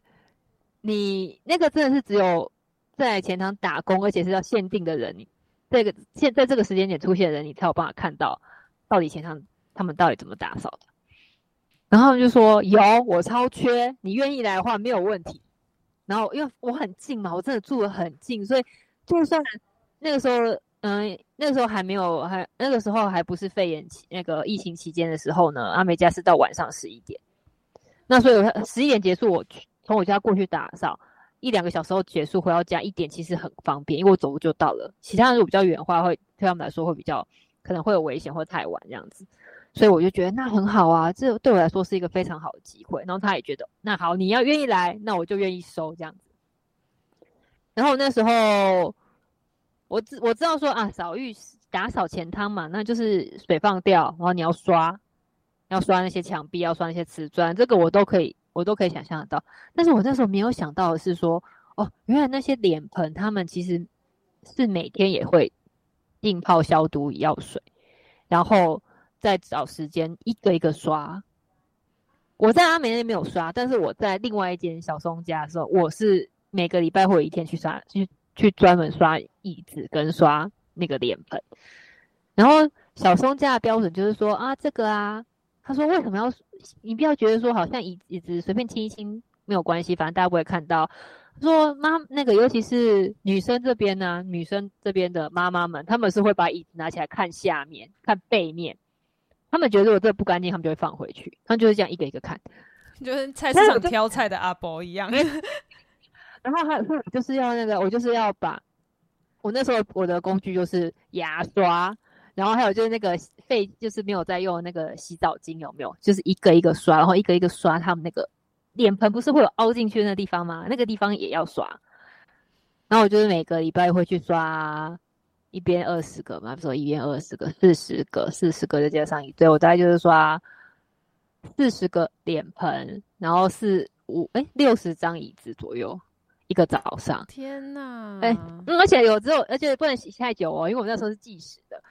你那个真的是只有在钱塘打工，而且是要限定的人，这个现在这个时间点出现的人，你才有办法看到到底钱塘他们到底怎么打扫的。然后就说有，我超缺，你愿意来的话没有问题。然后因为我很近嘛，我真的住的很近，所以就算那个时候，嗯，那个时候还没有，还那个时候还不是肺炎期那个疫情期间的时候呢，阿美家是到晚上十一点。那所以十一点结束，我去从我家过去打扫一两个小时后结束，回到家一点其实很方便，因为我走路就到了。其他人如果比较远的话，会对他们来说会比较可能会有危险或太晚这样子。所以我就觉得那很好啊，这对我来说是一个非常好的机会。然后他也觉得那好，你要愿意来，那我就愿意收这样子。然后那时候我知我知道说啊，扫浴打扫前汤嘛，那就是水放掉，然后你要刷，要刷那些墙壁，要刷那些瓷砖，这个我都可以，我都可以想象得到。但是我那时候没有想到的是说，哦，原来那些脸盆他们其实是每天也会浸泡消毒药水，然后。再找时间一个一个刷。我在阿美那边没有刷，但是我在另外一间小松家的时候，我是每个礼拜会有一天去刷，去去专门刷椅子跟刷那个脸盆。然后小松家的标准就是说啊，这个啊，他说为什么要？你不要觉得说好像椅椅子随便清一清没有关系，反正大家不会看到。他说妈那个，尤其是女生这边呢、啊，女生这边的妈妈们，他们是会把椅子拿起来看下面，看背面。他们觉得如果这个不干净，他们就会放回去。他们就是这样一个一个看，就跟菜市场挑菜的阿伯一样。然后还有就是要那个，我就是要把，我那时候我的工具就是牙刷，然后还有就是那个废，就是没有在用那个洗澡巾，有没有？就是一个一个刷，然后一个一个刷他们那个脸盆，不是会有凹进去的那个地方吗？那个地方也要刷。然后我就是每个礼拜会去刷。一边二十个嘛，说一边二十个，四十个，四十个再加上一堆，我大概就是刷四十个脸盆，然后是五哎六十张椅子左右，一个早上。天哪！哎、嗯，而且有只有，而且不能洗太久哦，因为我们那时候是计时的。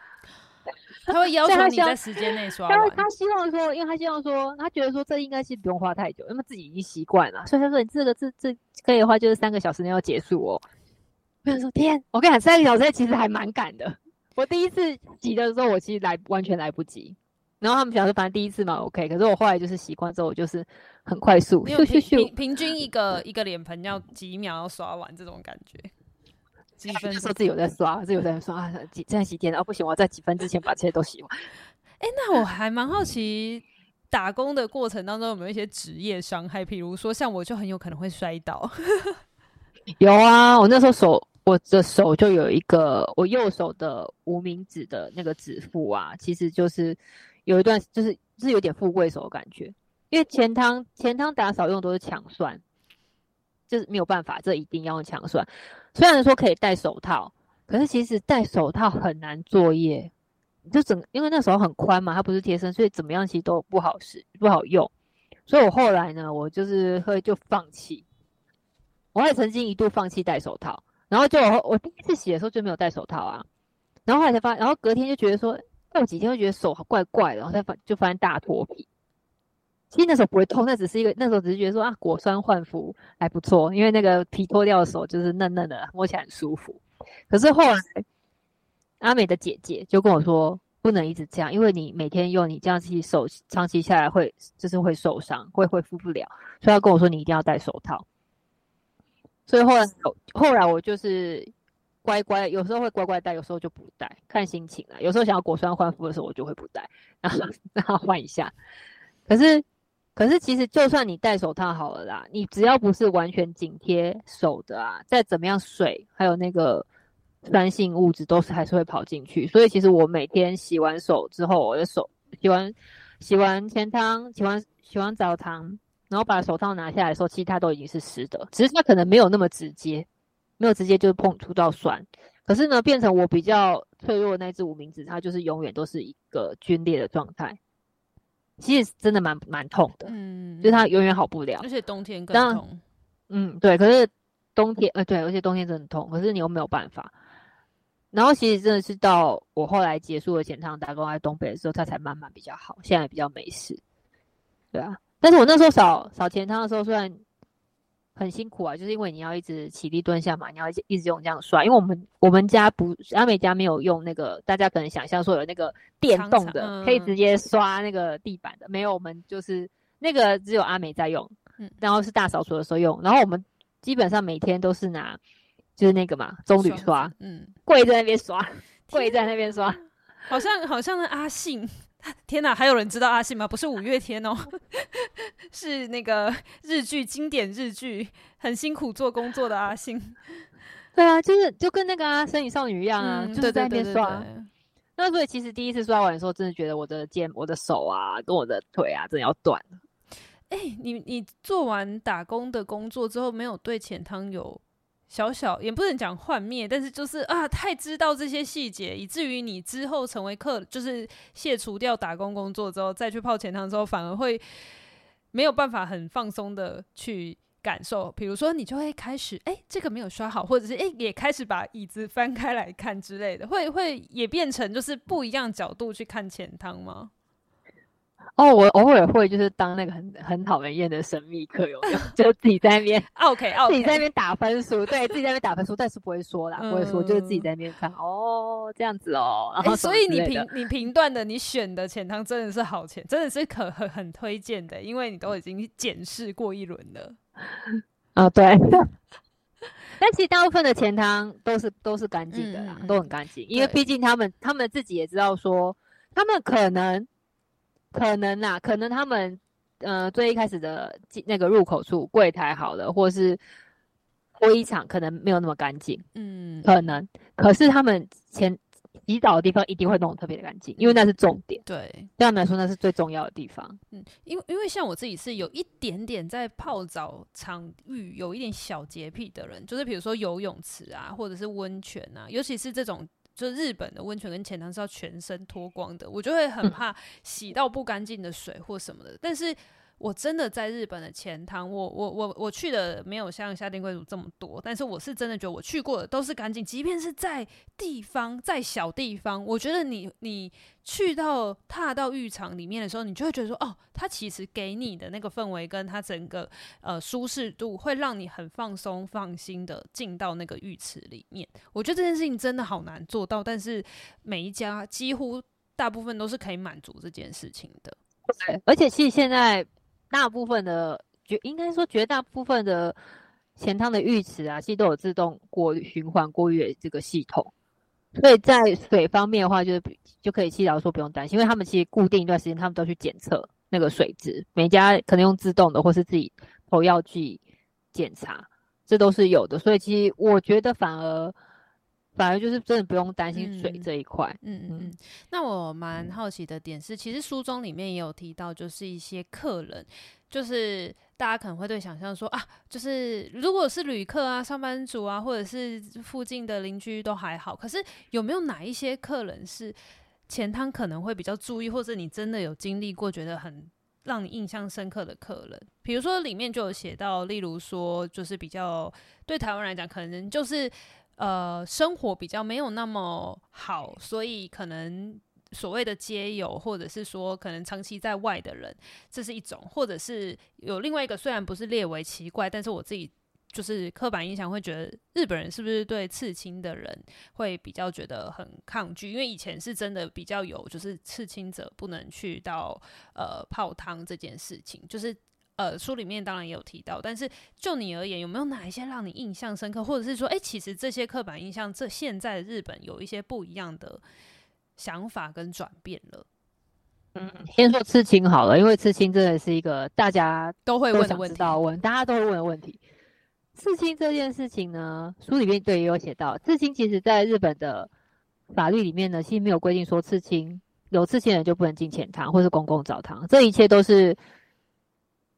他会要求你在时间内刷完。他他希望说，因为他希望说，他觉得说这应该是不用花太久，因为自己已经习惯了，所以他说你这个这这可以的话，就是三个小时内要结束哦。我想说天，我跟你讲，三个小时其实还蛮赶的。我第一次挤的时候，我其实来完全来不及。然后他们想说，反正第一次嘛，OK。可是我后来就是习惯之后，我就是很快速，咻咻咻，平均一个一个脸盆要几秒要刷完这种感觉。几分？说自己有在刷，自己有在刷啊？几现在几天啊，不行，我要在几分之前把这些都洗完。哎、欸，那我还蛮好奇，打工的过程当中有没有一些职业伤害？譬如说，像我就很有可能会摔倒。有啊，我那时候手。我的手就有一个，我右手的无名指的那个指腹啊，其实就是有一段，就是是有点富贵手的感觉。因为前汤前汤打扫用都是强酸，就是没有办法，这一定要用强酸。虽然说可以戴手套，可是其实戴手套很难作业，就整因为那时候很宽嘛，它不是贴身，所以怎么样其实都不好使，不好用。所以我后来呢，我就是会就放弃。我也曾经一度放弃戴手套。然后就我，我第一次洗的时候就没有戴手套啊，然后后来才发，然后隔天就觉得说过几天会觉得手好怪怪的，然后才发就发现大脱皮。其实那时候不会痛，那只是一个那时候只是觉得说啊果酸焕肤还不错，因为那个皮脱掉的手就是嫩嫩的，摸起来很舒服。可是后来阿美的姐姐就跟我说不能一直这样，因为你每天用你这样子手长期下来会就是会受伤，会恢复不了，所以她跟我说你一定要戴手套。所以后来，后来我就是乖乖，有时候会乖乖戴，有时候就不戴，看心情了。有时候想要果酸焕肤的时候，我就会不戴，然后 然后换一下。可是，可是其实就算你戴手套好了啦，你只要不是完全紧贴手的啊，再怎么样水还有那个酸性物质都是还是会跑进去。所以其实我每天洗完手之后，我的手洗完洗完前汤，洗完洗完澡堂。然后把手套拿下来的时候，其实它都已经是湿的，只是它可能没有那么直接，没有直接就碰触到酸。可是呢，变成我比较脆弱的那只无名指，它就是永远都是一个皲裂的状态。其实真的蛮蛮痛的，嗯，就是它永远好不了。而且冬天更痛。嗯，对。可是冬天，呃，对，而且冬天真的痛。可是你又没有办法。然后其实真的是到我后来结束了前趟打工在东北的时候，它才慢慢比较好，现在比较没事。对啊。但是我那时候扫扫钱汤的时候，虽然很辛苦啊，就是因为你要一直起立蹲下嘛，你要一直用这样刷。因为我们我们家不阿美家没有用那个，大家可能想象说有那个电动的，可以直接刷那个地板的，嗯、没有。我们就是那个只有阿美在用，嗯，然后是大扫除的时候用。然后我们基本上每天都是拿就是那个嘛棕榈刷，嗯，跪在那边刷，跪在那边刷，好像好像是阿信。天哪，还有人知道阿信吗？不是五月天哦，是那个日剧经典日剧，很辛苦做工作的阿信。对啊，就是就跟那个啊《神隐少女》一样啊，嗯、就是在那边刷。对对对对对。那所以其实第一次刷完的时候，真的觉得我的肩、我的手啊，跟我的腿啊，真的要断了。哎、欸，你你做完打工的工作之后，没有对钱汤有小小，也不能讲幻灭，但是就是啊，太知道这些细节，以至于你之后成为客，就是卸除掉打工工作之后，再去泡钱汤之后，反而会没有办法很放松的去感受。比如说，你就会开始，哎、这个没有刷好，或者是哎、也开始把椅子翻开来看之类的，会会也变成就是不一样角度去看钱汤吗？哦，我偶尔会就是当那个很很讨人厌的神秘客有没有？就自己在那边，OK，, okay. 自己在那边打分数，对自己在那边打分数，但是不会说啦，不会说，就是自己在那边看，哦，这样子哦。然后、欸、所以你评你评断的，你选的钱汤真的是好钱，真的是可很很推荐的，因为你都已经检视过一轮了。啊、哦，对。但其实大部分的钱汤都是都是干净的啦，嗯、都很干净，因为毕竟他们他们自己也知道说，他们可能。可能啊，可能他们呃最一开始的那个入口处柜台好了，或是会议场可能没有那么干净，嗯，可能。可是他们前洗澡的地方一定会弄得特别的干净，因为那是重点。对，对他们来说那是最重要的地方。嗯，因为因为像我自己是有一点点在泡澡场域有一点小洁癖的人，就是比如说游泳池啊，或者是温泉啊，尤其是这种。就是日本的温泉跟浅汤是要全身脱光的，我就会很怕洗到不干净的水或什么的。但是我真的在日本的钱汤，我我我我去的没有像夏天贵族这么多，但是我是真的觉得我去过的都是干净，即便是在地方在小地方，我觉得你你去到踏到浴场里面的时候，你就会觉得说，哦，它其实给你的那个氛围跟它整个呃舒适度，会让你很放松放心的进到那个浴池里面。我觉得这件事情真的好难做到，但是每一家几乎大部分都是可以满足这件事情的。对，而且其实现在。大部分的绝应该说绝大部分的钱汤的浴池啊，其实都有自动过循环过滤这个系统，所以在水方面的话，就是就可以祈祷说不用担心，因为他们其实固定一段时间，他们都去检测那个水质，每家可能用自动的或是自己投药剂检查，这都是有的，所以其实我觉得反而。反而就是真的不用担心水这一块。嗯嗯嗯。那我蛮好奇的点是，其实书中里面也有提到，就是一些客人，就是大家可能会对想象说啊，就是如果是旅客啊、上班族啊，或者是附近的邻居都还好。可是有没有哪一些客人是前汤可能会比较注意，或者你真的有经历过觉得很让你印象深刻的客人？比如说里面就有写到，例如说就是比较对台湾来讲，可能就是。呃，生活比较没有那么好，所以可能所谓的街友，或者是说可能长期在外的人，这是一种；或者是有另外一个，虽然不是列为奇怪，但是我自己就是刻板印象会觉得日本人是不是对刺青的人会比较觉得很抗拒？因为以前是真的比较有，就是刺青者不能去到呃泡汤这件事情，就是。呃，书里面当然也有提到，但是就你而言，有没有哪一些让你印象深刻，或者是说，哎、欸，其实这些刻板印象，这现在日本有一些不一样的想法跟转变了？嗯，先说刺青好了，因为刺青真的是一个大家都会问的问题，问大家都会问的问题。刺青这件事情呢，书里面对也有写到，刺青其实在日本的法律里面呢，其实没有规定说刺青有刺青的人就不能进钱堂或是公共澡堂，这一切都是。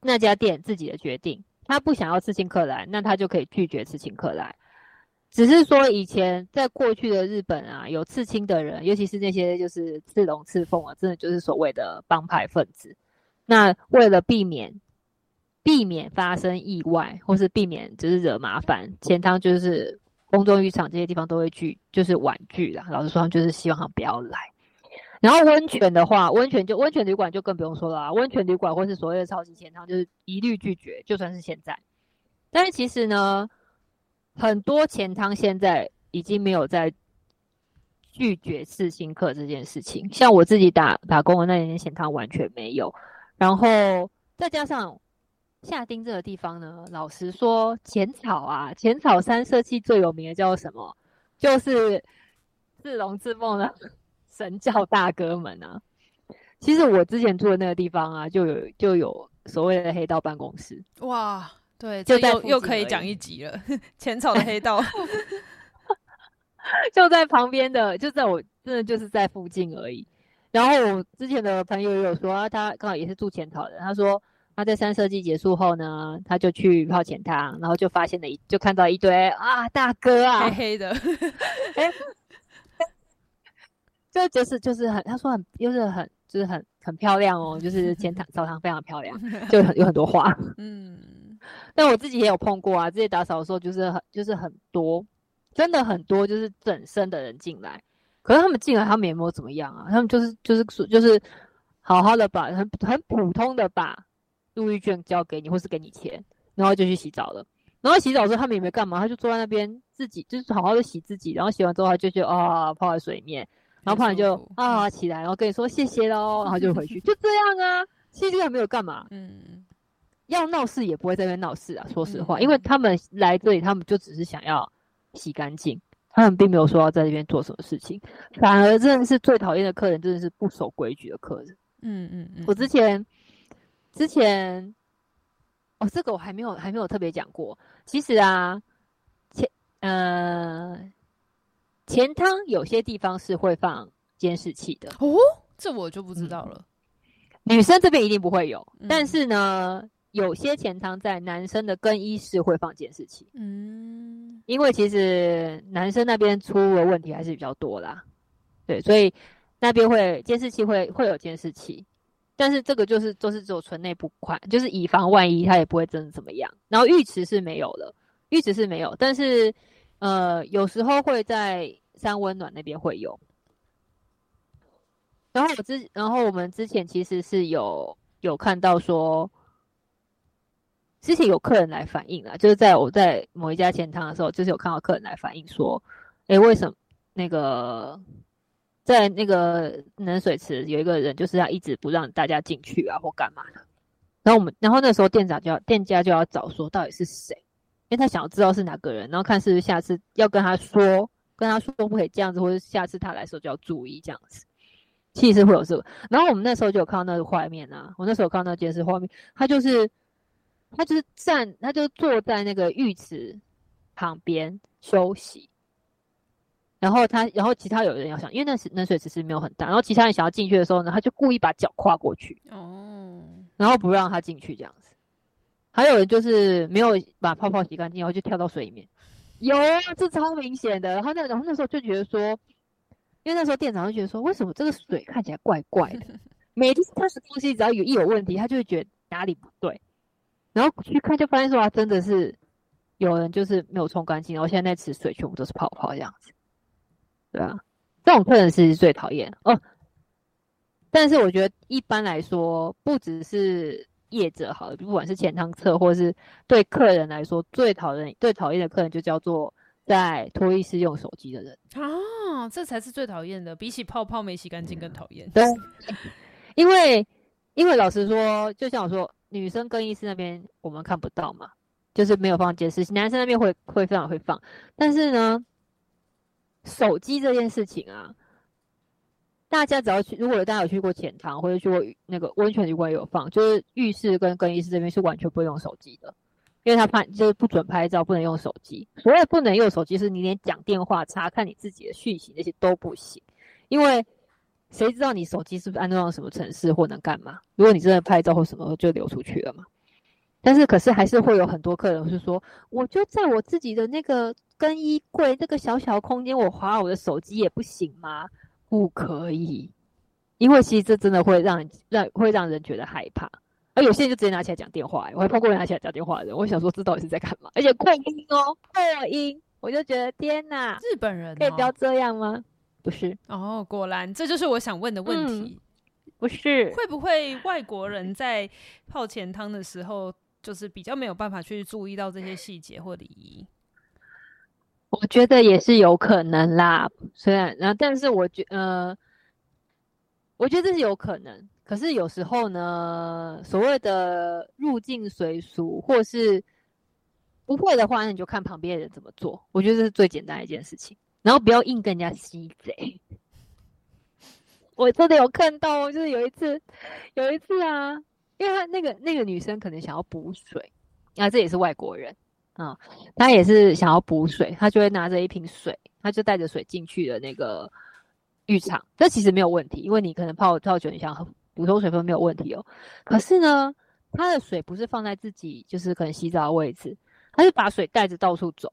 那家店自己的决定，他不想要刺青客来，那他就可以拒绝刺青客来。只是说以前在过去的日本啊，有刺青的人，尤其是那些就是刺龙刺凤啊，真的就是所谓的帮派分子。那为了避免避免发生意外，或是避免就是惹麻烦，钱汤就是公众浴场这些地方都会拒，就是婉拒啦。老实说，就是希望他不要来。然后温泉的话，温泉就温泉旅馆就更不用说了啊，温泉旅馆或是所谓的超级钱汤，就是一律拒绝，就算是现在。但是其实呢，很多钱汤现在已经没有在拒绝刺青客这件事情。像我自己打打工的那间钱汤完全没有。然后再加上下町这个地方呢，老实说，浅草啊，浅草三社气最有名的叫什么？就是刺龙刺凤的。神教大哥们啊，其实我之前住的那个地方啊，就有就有所谓的黑道办公室。哇，对，就又又可以讲一集了。浅草的黑道，就在旁边的，就在我真的就是在附近而已。然后我之前的朋友也有说，他刚好也是住潜逃的，他说他在三社季结束后呢，他就去泡潜汤，然后就发现了一，就看到一堆啊大哥啊，黑黑的，哎、欸，就就是就是很，他说很就是很就是很很漂亮哦，就是前堂 澡堂非常漂亮，就很有很多花，嗯，但我自己也有碰过啊，自己打扫的时候就是很就是很多，真的很多，就是整身的人进来。可是他们进来，他们也没有怎么样啊。他们就是就是就是好好的把很很普通的把入浴券交给你，或是给你钱，然后就去洗澡了。然后洗澡的时候，他们也没干嘛，他就坐在那边自己就是好好的洗自己。然后洗完之后，他就觉得啊泡在水面，然后胖人就啊起来，然后跟你说谢谢喽，然后就回去，就这样啊。其实还没有干嘛，嗯，要闹事也不会在那边闹事啊。说实话，因为他们来这里，他们就只是想要洗干净。他们并没有说要在这边做什么事情，反而真的是最讨厌的客人，真的是不守规矩的客人。嗯嗯嗯。我之前之前哦，这个我还没有还没有特别讲过。其实啊，前呃钱汤有些地方是会放监视器的哦，这我就不知道了。嗯、女生这边一定不会有，嗯、但是呢。有些前汤在男生的更衣室会放监视器，嗯，因为其实男生那边出的问题还是比较多啦，对，所以那边会监视器会会有监视器，但是这个就是都、就是只有存内部款，就是以防万一，他也不会真的怎么样。然后浴池是没有了，浴池是没有，但是呃有时候会在三温暖那边会有。然后我之然后我们之前其实是有有看到说。之前有客人来反映啊，就是在我在某一家钱汤的时候，就是有看到客人来反映说，诶，为什么那个在那个冷水池有一个人，就是要一直不让大家进去啊，或干嘛的？然后我们，然后那时候店长就要店家就要找说到底是谁，因为他想要知道是哪个人，然后看是不是下次要跟他说，跟他说不可以这样子，或者下次他来的时候就要注意这样子。其实会有这个，然后我们那时候就有看到那个画面啊，我那时候看到那监视画面，他就是。他就是站，他就坐在那个浴池旁边休息。然后他，然后其他有人要想，因为那是冷水池是没有很大，然后其他人想要进去的时候呢，他就故意把脚跨过去，哦，然后不让他进去这样子。还有人就是没有把泡泡洗干净，然后就跳到水里面，有啊，这超明显的。然后那然后那时候就觉得说，因为那时候店长就觉得说，为什么这个水看起来怪怪的？每次他吃东西只要有一有问题，他就会觉得哪里不对。然后去看，就发现说啊，真的是有人就是没有冲干净，然后现在那池水全部都是泡泡这样子，对啊，这种客人是最讨厌哦。但是我觉得一般来说，不只是业者好了，不管是前汤客或是对客人来说，最讨厌最讨厌的客人就叫做在脱衣室用手机的人啊，这才是最讨厌的，比起泡泡没洗干净更讨厌。对，因为因为老实说，就像我说。女生更衣室那边我们看不到嘛，就是没有放监视器。男生那边会会非常会放，但是呢，手机这件事情啊，大家只要去，如果大家有去过钱汤或者去过那个温泉旅馆有放，就是浴室跟更衣室这边是完全不会用手机的，因为他怕就是不准拍照，不能用手机。所谓不能用手机，是你连讲电话、查看你自己的讯息那些都不行，因为。谁知道你手机是不是安装了什么程式或能干嘛？如果你真的拍照或什么，就流出去了嘛。但是，可是还是会有很多客人是说，我就在我自己的那个更衣柜那个小小空间，我划我的手机也不行吗？不可以，因为其实这真的会让人让会让人觉得害怕。而有些人就直接拿起来讲电话，我还碰过人拿起来讲电话的人，我想说这到底是在干嘛？而且扩音哦，扩音，我就觉得天哪，日本人、哦、可以不要这样吗？不是哦，果然这就是我想问的问题。嗯、不是会不会外国人在泡前汤的时候，就是比较没有办法去注意到这些细节或礼仪？我觉得也是有可能啦。虽然，然后，但是我觉呃，我觉得这是有可能。可是有时候呢，所谓的入境随俗，或是不会的话，那你就看旁边的人怎么做。我觉得这是最简单的一件事情。然后不要硬跟人家吸贼，我真的有看到，就是有一次，有一次啊，因为他那个那个女生可能想要补水，啊，这也是外国人啊，他也是想要补水，他就会拿着一瓶水，他就带着水进去了那个浴场，这其实没有问题，因为你可能泡泡久，你想补充水分没有问题哦。可是呢，他的水不是放在自己就是可能洗澡的位置，他是把水带着到处走。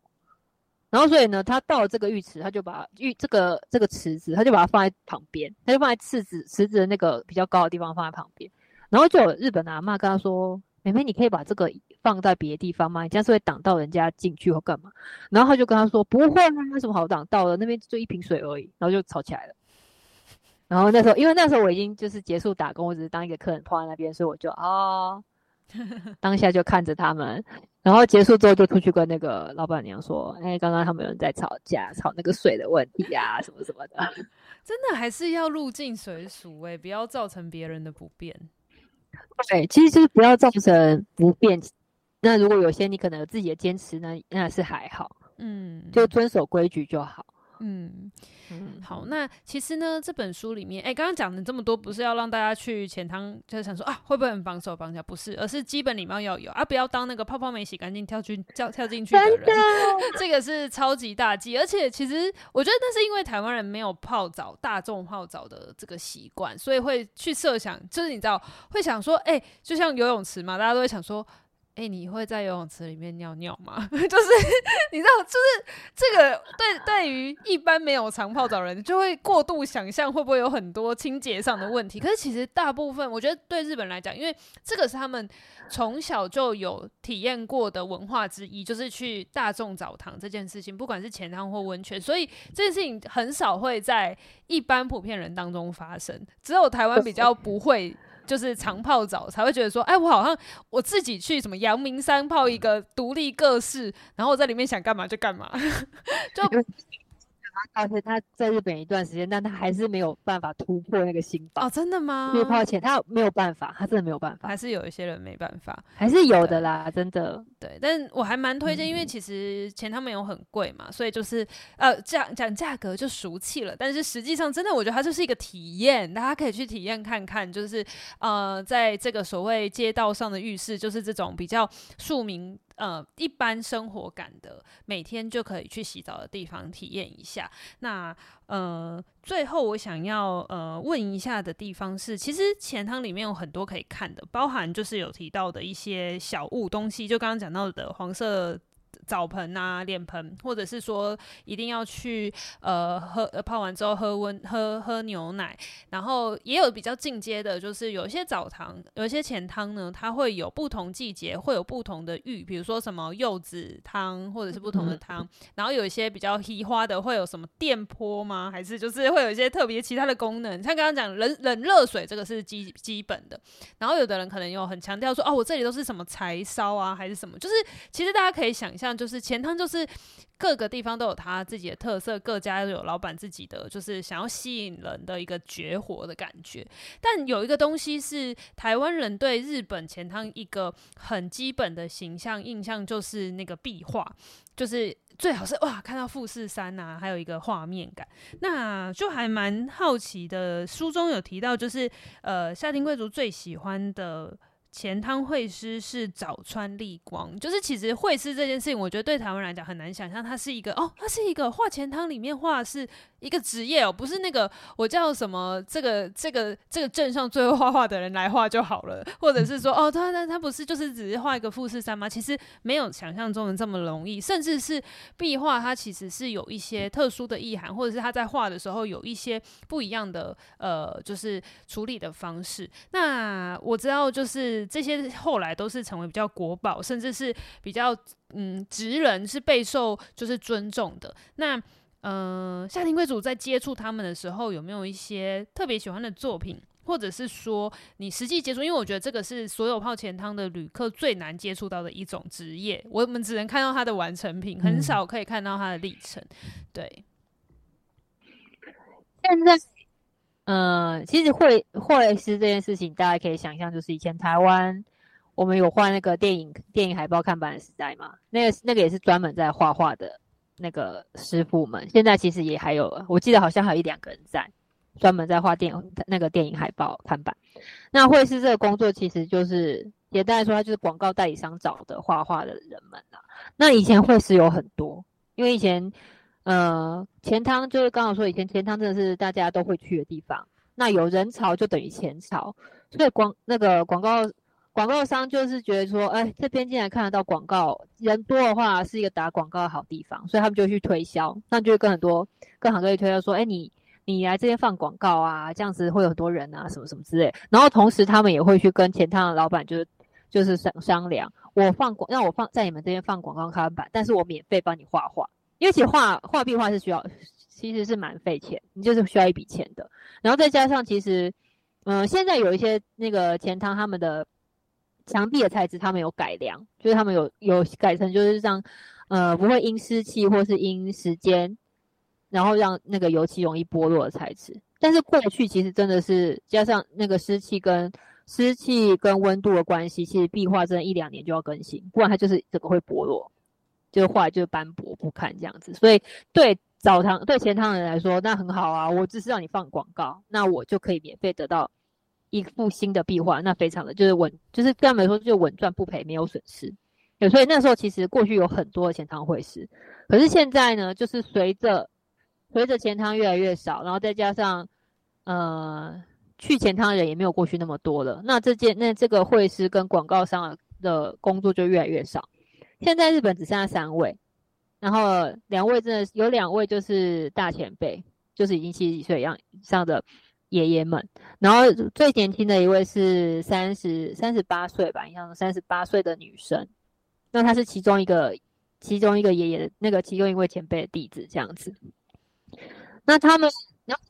然后所以呢，他到了这个浴池，他就把浴这个这个池子，他就把它放在旁边，他就放在池子池子的那个比较高的地方放在旁边。然后就有日本的阿嬷跟他说：“妹妹，你可以把这个放在别的地方吗？你这样是会挡到人家进去或干嘛？”然后他就跟他说：“不会啊，有什么好挡到的？那边就一瓶水而已。”然后就吵起来了。然后那时候，因为那时候我已经就是结束打工，我只是当一个客人泡在那边，所以我就哦。当下就看着他们，然后结束之后就出去跟那个老板娘说：“哎，刚刚他们有人在吵架，吵那个水的问题啊，什么什么的。”真的还是要入境随俗哎，不要造成别人的不便。对，其实就是不要造成不便。那如果有些你可能有自己的坚持呢，那是还好，嗯，就遵守规矩就好。嗯嗯，好，那其实呢，这本书里面，哎，刚刚讲的这么多，不是要让大家去浅汤，就是想说啊，会不会很绑手绑脚？不是，而是基本礼貌要有啊，不要当那个泡泡没洗干净跳进跳跳进去的人，这个是超级大忌。而且其实我觉得那是因为台湾人没有泡澡、大众泡澡的这个习惯，所以会去设想，就是你知道，会想说，哎，就像游泳池嘛，大家都会想说。哎、欸，你会在游泳池里面尿尿吗？就是你知道，就是这个对对于一般没有常泡澡的人，就会过度想象会不会有很多清洁上的问题。可是其实大部分，我觉得对日本来讲，因为这个是他们从小就有体验过的文化之一，就是去大众澡堂这件事情，不管是前汤或温泉，所以这件事情很少会在一般普遍人当中发生。只有台湾比 较不会。就是常泡澡才会觉得说，哎，我好像我自己去什么阳明山泡一个独立个室，然后我在里面想干嘛就干嘛，就。而且他在日本一段时间，但他还是没有办法突破那个心防哦，真的吗？因为泡钱，他没有办法，他真的没有办法。还是有一些人没办法，还是有的啦，真的。对，但我还蛮推荐，因为其实钱他们有很贵嘛，所以就是呃，讲讲价格就俗气了。但是实际上，真的我觉得它就是一个体验，大家可以去体验看看，就是呃，在这个所谓街道上的浴室，就是这种比较庶民。呃，一般生活感的，每天就可以去洗澡的地方体验一下。那呃，最后我想要呃问一下的地方是，其实钱汤里面有很多可以看的，包含就是有提到的一些小物东西，就刚刚讲到的黄色。澡盆啊，脸盆，或者是说一定要去呃喝泡完之后喝温喝喝牛奶，然后也有比较进阶的，就是有一些澡堂，有一些钱汤呢，它会有不同季节会有不同的浴，比如说什么柚子汤或者是不同的汤，然后有一些比较稀花的会有什么电波吗？还是就是会有一些特别其他的功能？像刚刚讲冷冷热水这个是基基本的，然后有的人可能有很强调说哦，我这里都是什么柴烧啊，还是什么？就是其实大家可以想象。就是钱汤，就是各个地方都有它自己的特色，各家都有老板自己的，就是想要吸引人的一个绝活的感觉。但有一个东西是台湾人对日本钱汤一个很基本的形象印象，就是那个壁画，就是最好是哇看到富士山呐、啊，还有一个画面感。那就还蛮好奇的，书中有提到，就是呃夏町贵族最喜欢的。钱汤绘师是早川利光，就是其实绘师这件事情，我觉得对台湾人来讲很难想象，他是一个哦，他是一个画钱汤里面画是一个职业哦，不是那个我叫什么这个这个这个镇上最会画画的人来画就好了，或者是说哦，他他他不是就是只是画一个富士山吗？其实没有想象中的这么容易，甚至是壁画，它其实是有一些特殊的意涵，或者是他在画的时候有一些不一样的呃，就是处理的方式。那我知道就是。这些后来都是成为比较国宝，甚至是比较嗯职人是备受就是尊重的。那嗯、呃，夏庭贵族在接触他们的时候，有没有一些特别喜欢的作品，或者是说你实际接触？因为我觉得这个是所有泡钱汤的旅客最难接触到的一种职业，我们只能看到他的完成品，很少可以看到他的历程。对，现在。嗯，其实绘绘师这件事情，大家可以想象，就是以前台湾我们有画那个电影电影海报看板的时代嘛，那个那个也是专门在画画的那个师傅们。现在其实也还有，我记得好像还有一两个人在专门在画电影那个电影海报看板。那绘师这个工作，其实就是也大家说，他就是广告代理商找的画画的人们啦。那以前绘师有很多，因为以前。呃，钱汤就是刚好说以前钱汤真的是大家都会去的地方，那有人潮就等于钱潮，所以广那个广告广告商就是觉得说，哎，这边竟然看得到广告，人多的话是一个打广告的好地方，所以他们就去推销，那就会跟很多各行各业推销说，哎，你你来这边放广告啊，这样子会有很多人啊，什么什么之类，然后同时他们也会去跟钱汤的老板就是就是商商量，我放广让我放在你们这边放广告看板，但是我免费帮你画画。因为其实画画壁画是需要，其实是蛮费钱，你就是需要一笔钱的。然后再加上其实，嗯、现在有一些那个钱汤他们的墙壁的材质，他们有改良，就是他们有有改成就是让呃不会因湿气或是因时间，然后让那个油漆容易剥落的材质。但是过去其实真的是加上那个湿气跟湿气跟温度的关系，其实壁画真的一两年就要更新，不然它就是整个会剥落。就画就斑驳不堪这样子，所以对澡堂对钱汤的人来说，那很好啊。我只是让你放广告，那我就可以免费得到一幅新的壁画，那非常的就是稳，就是对他们来说就稳赚不赔，没有损失。有，所以那时候其实过去有很多的钱汤会师，可是现在呢，就是随着随着钱汤越来越少，然后再加上呃去钱汤的人也没有过去那么多了，那这件那这个会师跟广告商的工作就越来越少。现在日本只剩下三位，然后两位真的有两位就是大前辈，就是已经七十几岁以上的爷爷们，然后最年轻的一位是三十三十八岁吧，一样三十八岁的女生，那她是其中一个其中一个爷爷的那个其中一位前辈的弟子这样子。那他们，然后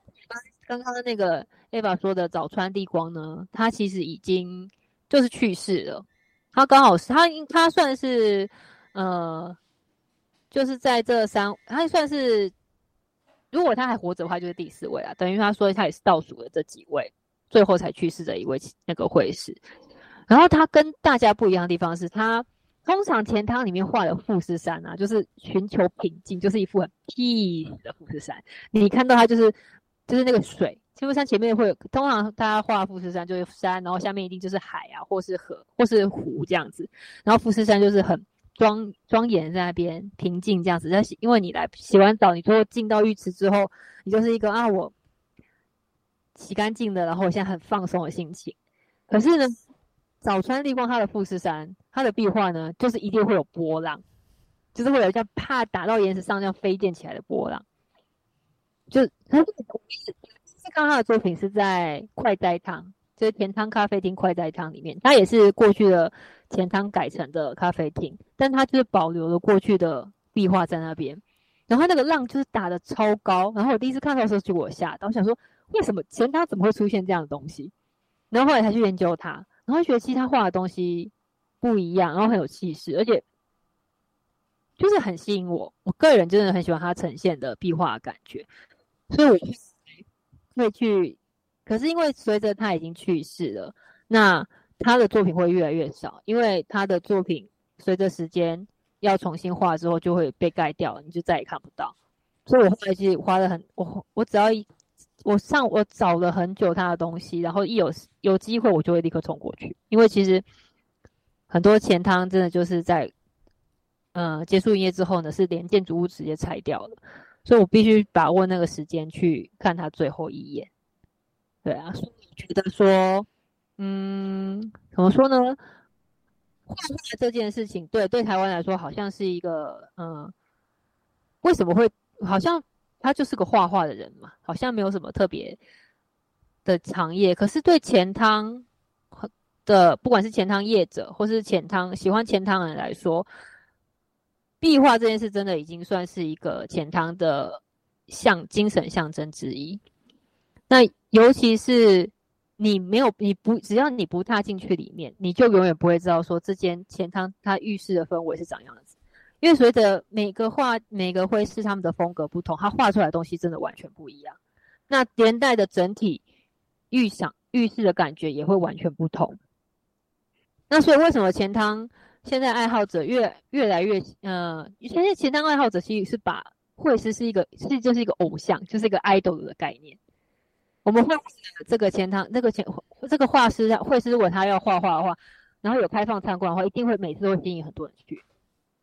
刚刚那个 Eva 说的早川地光呢，他其实已经就是去世了。他刚好是他，他算是，呃，就是在这三，他算是，如果他还活着的话，就是第四位啊。等于他说他也是倒数的这几位，最后才去世的一位那个会士。然后他跟大家不一样的地方是他，通常钱汤里面画的富士山啊，就是寻求平静，就是一幅很 peace 的富士山。你看到他就是，就是那个水。富士山前面会有，通常大家画富士山就是山，然后下面一定就是海啊，或是河，或是湖这样子。然后富士山就是很庄庄严在那边平静这样子。但是因为你来洗完澡，你说进到浴池之后，你就是一个啊，我洗干净的，然后我现在很放松的心情。可是呢，早川利光他的富士山，他的壁画呢，就是一定会有波浪，就是会有像怕打到岩石上这样飞溅起来的波浪，就他。刚刚他的作品是在快哉汤，就是甜汤咖啡厅快哉汤里面，它也是过去的甜汤改成的咖啡厅，但它就是保留了过去的壁画在那边。然后那个浪就是打的超高，然后我第一次看到的时候就我吓到，我想说为什么前汤怎么会出现这样的东西？然后后来才去研究它，然后觉得其实他画的东西不一样，然后很有气势，而且就是很吸引我。我个人真的很喜欢他呈现的壁画感觉，所以我。会去，可是因为随着他已经去世了，那他的作品会越来越少，因为他的作品随着时间要重新画之后就会被盖掉，你就再也看不到。所以我后来其实花了很，我我只要一我上我找了很久他的东西，然后一有有机会我就会立刻冲过去，因为其实很多钱汤真的就是在嗯、结束营业之后呢，是连建筑物直接拆掉了。所以我必须把握那个时间去看他最后一眼，对啊，所以我觉得说，嗯，怎么说呢？画画这件事情，对对台湾来说，好像是一个，嗯，为什么会好像他就是个画画的人嘛，好像没有什么特别的行业。可是对钱汤的，不管是钱汤业者，或是钱汤喜欢钱汤人来说。壁画这件事真的已经算是一个钱塘的象精神象征之一。那尤其是你没有你不只要你不踏进去里面，你就永远不会知道说这间钱塘它浴室的氛围是怎样子。因为随着每个画每个会师他们的风格不同，他画出来的东西真的完全不一样。那连带的整体预想浴室的感觉也会完全不同。那所以为什么钱汤？现在爱好者越越来越，呃，现在钱汤爱好者其实是把绘师是一个，是就是一个偶像，就是一个 idol 的概念。我们会这个钱汤，这个钱这个画师绘师，如果他要画画的话，然后有开放参观的话，一定会每次都会吸引很多人去。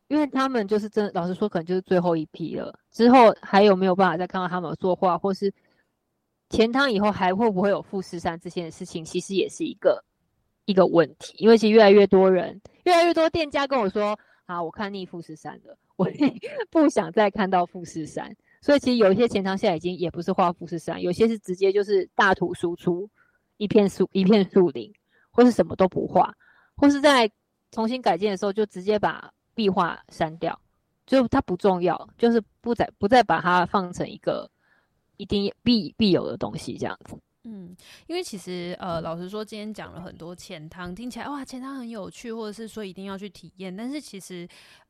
因为他们就是真，老实说，可能就是最后一批了。之后还有没有办法再看到他们作画，或是钱汤以后还会不会有富士山这件事情，其实也是一个一个问题。因为其实越来越多人，越来越多店家跟我说：“啊，我看腻富士山了，我 不想再看到富士山。”所以其实有一些钱汤现在已经也不是画富士山，有些是直接就是大图输出一片树一片树林，或是什么都不画，或是在重新改建的时候就直接把壁画删掉，就它不重要，就是不再不再把它放成一个一定必必有的东西这样子。嗯，因为其实呃，老实说，今天讲了很多浅汤，听起来哇，浅汤很有趣，或者是说一定要去体验，但是其实。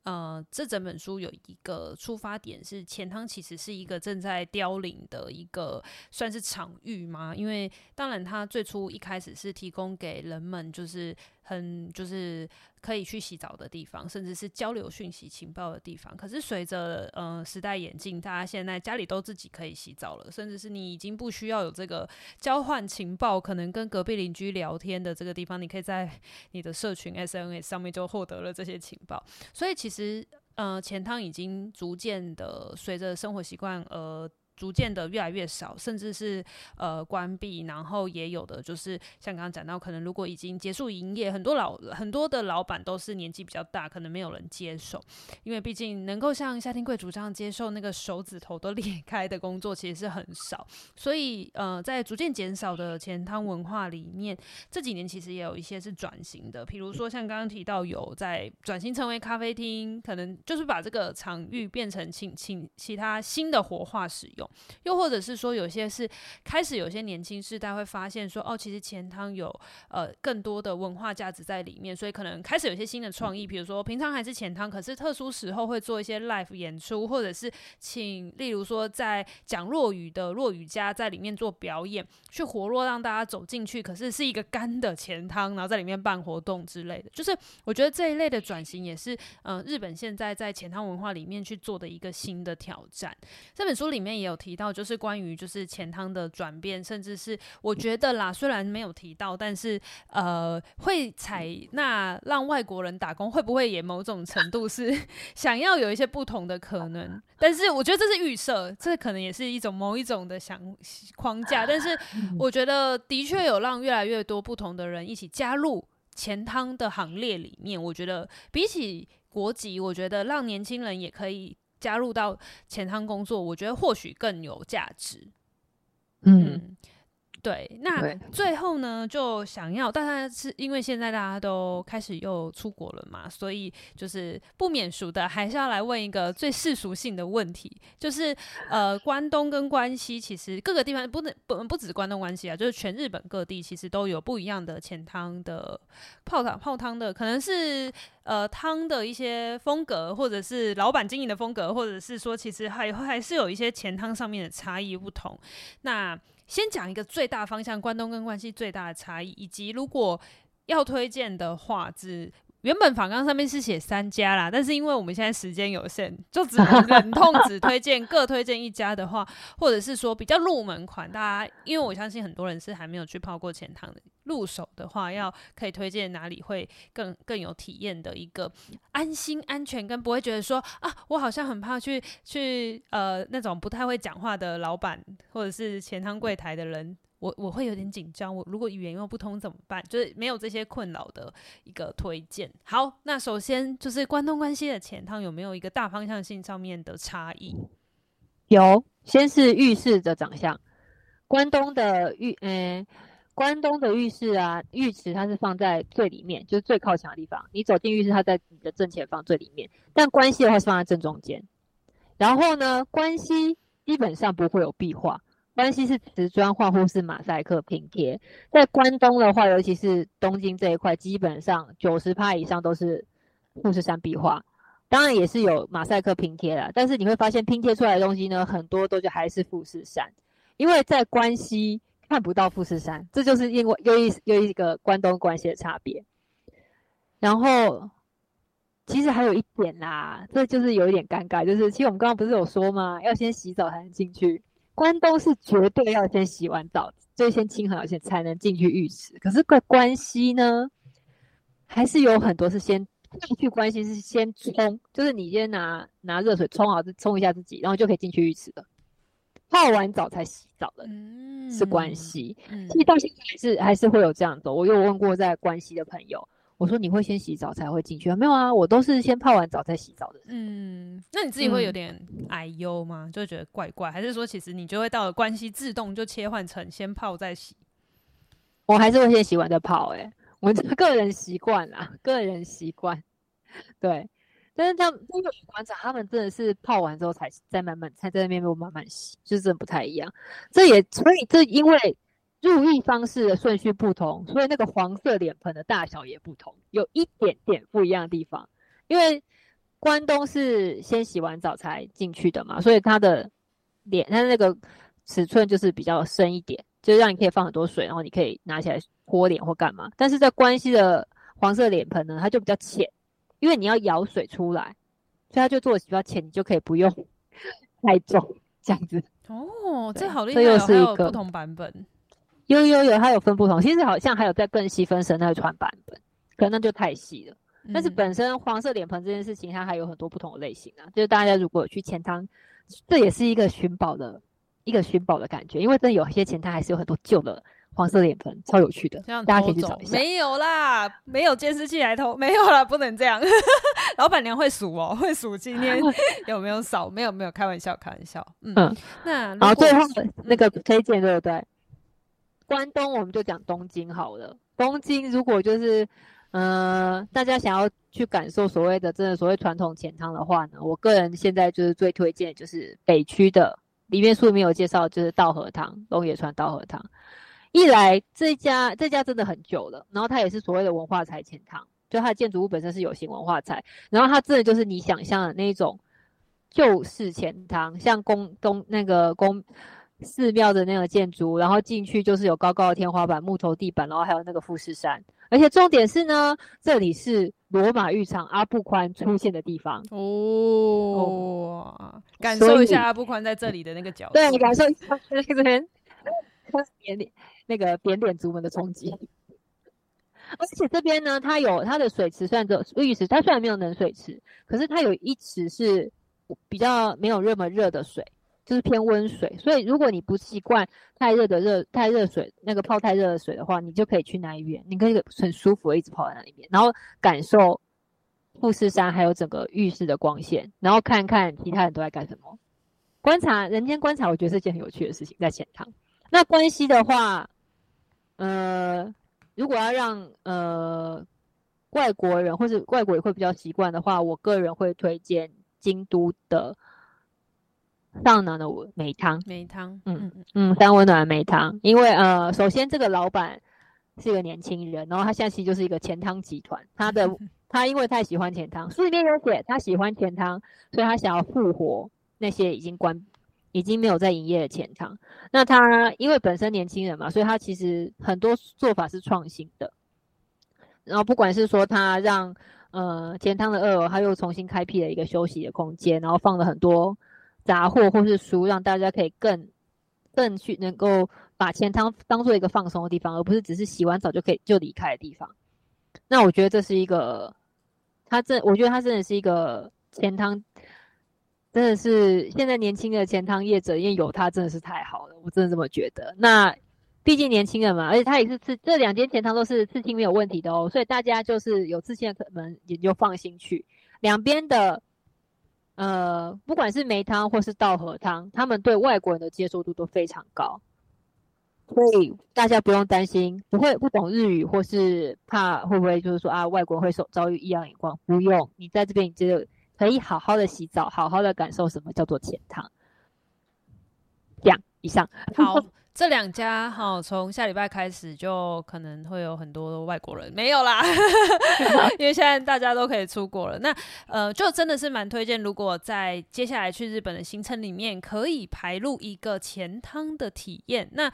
呃，这整本书有一个出发点是钱汤其实是一个正在凋零的一个算是场域嘛，因为当然它最初一开始是提供给人们就是很就是可以去洗澡的地方，甚至是交流讯息情报的地方。可是随着呃时代演进，大家现在家里都自己可以洗澡了，甚至是你已经不需要有这个交换情报，可能跟隔壁邻居聊天的这个地方，你可以在你的社群 SNS 上面就获得了这些情报，所以其实。其实，呃，钱汤已经逐渐的随着生活习惯而。逐渐的越来越少，甚至是呃关闭，然后也有的就是像刚刚讲到，可能如果已经结束营业，很多老很多的老板都是年纪比较大，可能没有人接手，因为毕竟能够像夏天贵族这样接受那个手指头都 裂开的工作，其实是很少，所以呃在逐渐减少的钱汤文化里面，这几年其实也有一些是转型的，比如说像刚刚提到有在转型成为咖啡厅，可能就是把这个场域变成请请其他新的活化使用。又或者是说，有些是开始有些年轻世代会发现说，哦，其实钱汤有呃更多的文化价值在里面，所以可能开始有些新的创意，比如说平常还是钱汤，可是特殊时候会做一些 live 演出，或者是请，例如说在讲落语的落语家在里面做表演，去活络让大家走进去，可是是一个干的钱汤，然后在里面办活动之类的，就是我觉得这一类的转型也是嗯、呃、日本现在在钱汤文化里面去做的一个新的挑战。这本书里面也有。提到就是关于就是钱汤的转变，甚至是我觉得啦，虽然没有提到，但是呃，会采纳让外国人打工，会不会也某种程度是 想要有一些不同的可能？但是我觉得这是预设，这可能也是一种某一种的想框架。但是我觉得的确有让越来越多不同的人一起加入钱汤的行列里面。我觉得比起国籍，我觉得让年轻人也可以。加入到前汤工作，我觉得或许更有价值。嗯。嗯对，那最后呢，就想要，大家是因为现在大家都开始又出国了嘛，所以就是不免俗的，还是要来问一个最世俗性的问题，就是呃，关东跟关西其实各个地方不能不不止关东关西啊，就是全日本各地其实都有不一样的浅汤的泡汤泡汤的，可能是呃汤的一些风格，或者是老板经营的风格，或者是说其实还还是有一些浅汤上面的差异不同，那。先讲一个最大方向，关东跟关西最大的差异，以及如果要推荐的话，只原本访纲上面是写三家啦，但是因为我们现在时间有限，就只能忍痛只推荐各推荐一家的话，或者是说比较入门款，大家因为我相信很多人是还没有去泡过钱塘的，入手的话要可以推荐哪里会更更有体验的一个安心安全，跟不会觉得说啊，我好像很怕去去呃那种不太会讲话的老板或者是钱塘柜台的人。我我会有点紧张，我如果语言又不通怎么办？就是没有这些困扰的一个推荐。好，那首先就是关东关西的钱汤有没有一个大方向性上面的差异？有，先是浴室的长相。关东的浴，嗯，关东的浴室啊，浴池它是放在最里面，就是最靠墙的地方。你走进浴室，它在你的正前方最里面。但关西的话是放在正中间。然后呢，关西基本上不会有壁画。关西是瓷砖画或是马赛克拼贴，在关东的话，尤其是东京这一块，基本上九十趴以上都是富士山壁画，当然也是有马赛克拼贴啦，但是你会发现拼贴出来的东西呢，很多都就还是富士山，因为在关西看不到富士山，这就是因为又一又一个关东关西的差别。然后其实还有一点啦，这就是有一点尴尬，就是其实我们刚刚不是有说吗？要先洗澡才能进去。关东是绝对要先洗完澡，最先清很好，先才能进去浴池。可是，关关西呢，还是有很多是先进去关系是先冲，就是你先拿拿热水冲好，冲一下自己，然后就可以进去浴池的。泡完澡才洗澡的，嗯、是关西。嗯、其实到现在还是还是会有这样的。我有问过在关西的朋友，我说你会先洗澡才会进去啊？没有啊，我都是先泡完澡再洗澡的。嗯，那你自己会有点哎呦吗？就会觉得怪怪，还是说其实你就会到了关系自动就切换成先泡再洗？我还是会先洗完再泡，欸，哎，我 个人习惯啦，个人习惯，对。但是他们那个观察，他们真的是泡完之后才再慢慢才在那边慢慢洗，就是真的不太一样。这也所以这因为入浴方式的顺序不同，所以那个黄色脸盆的大小也不同，有一点点不一样的地方。因为关东是先洗完澡才进去的嘛，所以它的脸他那个尺寸就是比较深一点，就是让你可以放很多水，然后你可以拿起来泼脸或干嘛。但是在关西的黄色脸盆呢，它就比较浅。因为你要舀水出来，所以它就做的比较浅，你就可以不用太重这样子。哦，这好厉害哦！这又是一个不同版本。有有有，它有分不同。其实好像还有在更细分神那个船版本，可能那就太细了。嗯、但是本身黄色脸盆这件事情，它还有很多不同的类型啊。就是大家如果去钱汤，这也是一个寻宝的一个寻宝的感觉，因为真的有些钱汤还是有很多旧的。黄色脸盆超有趣的，大家可以去找一下。没有啦，没有监视器来偷，没有啦，不能这样。老板娘会数哦，会数今天有没有少，没有没有，开玩笑开玩笑。嗯，嗯那好，最后那个推荐对不对？关东我们就讲东京好了。东京如果就是呃大家想要去感受所谓的真的所谓传统钱汤的话呢，我个人现在就是最推荐就是北区的，里面书里面有介绍就是稻荷汤，龙野川稻荷汤。一来这家这家真的很久了，然后它也是所谓的文化财钱汤，就它的建筑物本身是有形文化财，然后它真的就是你想象的那种旧式钱汤，像宫东那个宫寺庙的那个建筑，然后进去就是有高高的天花板、木头地板，然后还有那个富士山，而且重点是呢，这里是罗马浴场阿布宽出现的地方。哦，哦，感受一下阿布宽在这里的那个角度，对，你感受一下这边，扁点。那个扁点族们的冲击，而且这边呢，它有它的水池，虽然只有浴池，它虽然没有冷水池，可是它有一池是比较没有那么热的水，就是偏温水。所以如果你不习惯太热的热太热水，那个泡太热的水的话，你就可以去那一边，你可以很舒服的一直泡在那里面，然后感受富士山还有整个浴室的光线，然后看看其他人都在干什么，观察人间观察，我觉得是件很有趣的事情，在钱汤。那关西的话。呃，如果要让呃外国人或是外国人会比较习惯的话，我个人会推荐京都的上南的美汤。美汤，嗯嗯嗯，三温暖的美汤。因为呃，首先这个老板是一个年轻人，然后他现在其实就是一个钱汤集团。他的 他因为太喜欢钱汤，书里面有写他喜欢钱汤，所以他想要复活那些已经关。已经没有在营业的钱汤，那他因为本身年轻人嘛，所以他其实很多做法是创新的。然后不管是说他让呃钱汤的二楼他又重新开辟了一个休息的空间，然后放了很多杂货或是书，让大家可以更更去能够把钱汤当做一个放松的地方，而不是只是洗完澡就可以就离开的地方。那我觉得这是一个，他这我觉得他真的是一个钱汤。真的是现在年轻的钱汤业者，因为有他真的是太好了，我真的这么觉得。那毕竟年轻人嘛，而且他也是刺，这两间钱汤都是刺青没有问题的哦，所以大家就是有刺青的可能也就放心去。两边的呃，不管是梅汤或是稻荷汤，他们对外国人的接受度都非常高，所以大家不用担心不会不懂日语或是怕会不会就是说啊外国人会受遭遇异样眼光，不用，你在这边你只有。可以好好的洗澡，好好的感受什么叫做钱汤。这样，以上。好，这两家好，从下礼拜开始就可能会有很多外国人没有啦，因为现在大家都可以出国了。那呃，就真的是蛮推荐，如果在接下来去日本的行程里面，可以排入一个钱汤的体验。那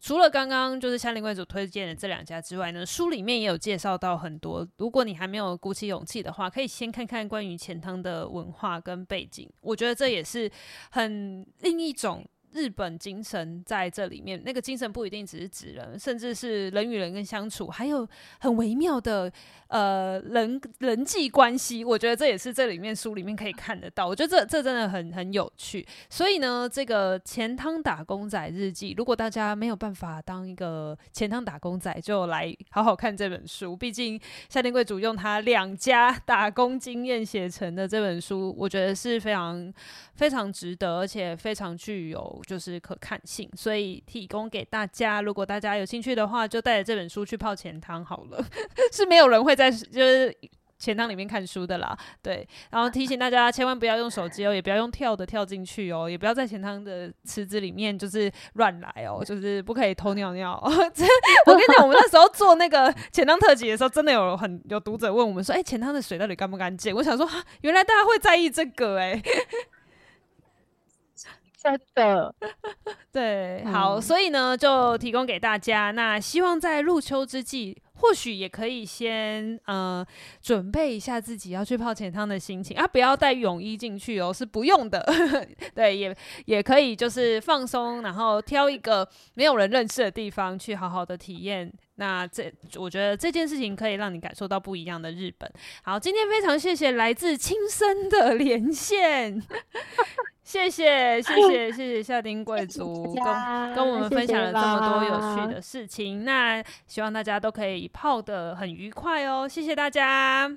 除了刚刚就是夏令贵族推荐的这两家之外呢，书里面也有介绍到很多。如果你还没有鼓起勇气的话，可以先看看关于钱汤的文化跟背景。我觉得这也是很另一种日本精神在这里面。那个精神不一定只是指人，甚至是人与人跟相处，还有很微妙的呃人人际关系。我觉得这也是这里面书里面可以看得到。我觉得这这真的很很有趣。所以呢，这个钱汤打工仔日记，如果大家没有办法当一个钱汤打工仔，就来好好看这本书。毕竟夏天贵族用他两家打工经验写成的这本书，我觉得是非常非常值得，而且非常具有就是可看性，所以提供给大家。如果大家有兴趣的话，就带着这本书去泡钱汤好了。是没有人会在就是。钱汤里面看书的啦，对，然后提醒大家千万不要用手机哦，也不要用跳的跳进去哦，也不要在钱汤的池子里面就是乱来哦，就是不可以偷尿尿。我跟你讲，我们那时候做那个钱汤特辑的时候，真的有很有读者问我们说，哎、欸，钱汤的水到底干不干净？我想说，原来大家会在意这个哎、真的，对，好，所以呢，就提供给大家。那希望在入秋之际。或许也可以先呃准备一下自己要去泡浅汤的心情啊，不要带泳衣进去哦，是不用的。对，也也可以就是放松，然后挑一个没有人认识的地方去好好的体验。那这我觉得这件事情可以让你感受到不一样的日本。好，今天非常谢谢来自亲生的连线。谢谢谢谢谢谢夏丁贵族跟跟我们分享了这么多有趣的事情，那希望大家都可以泡的很愉快哦，谢谢大家。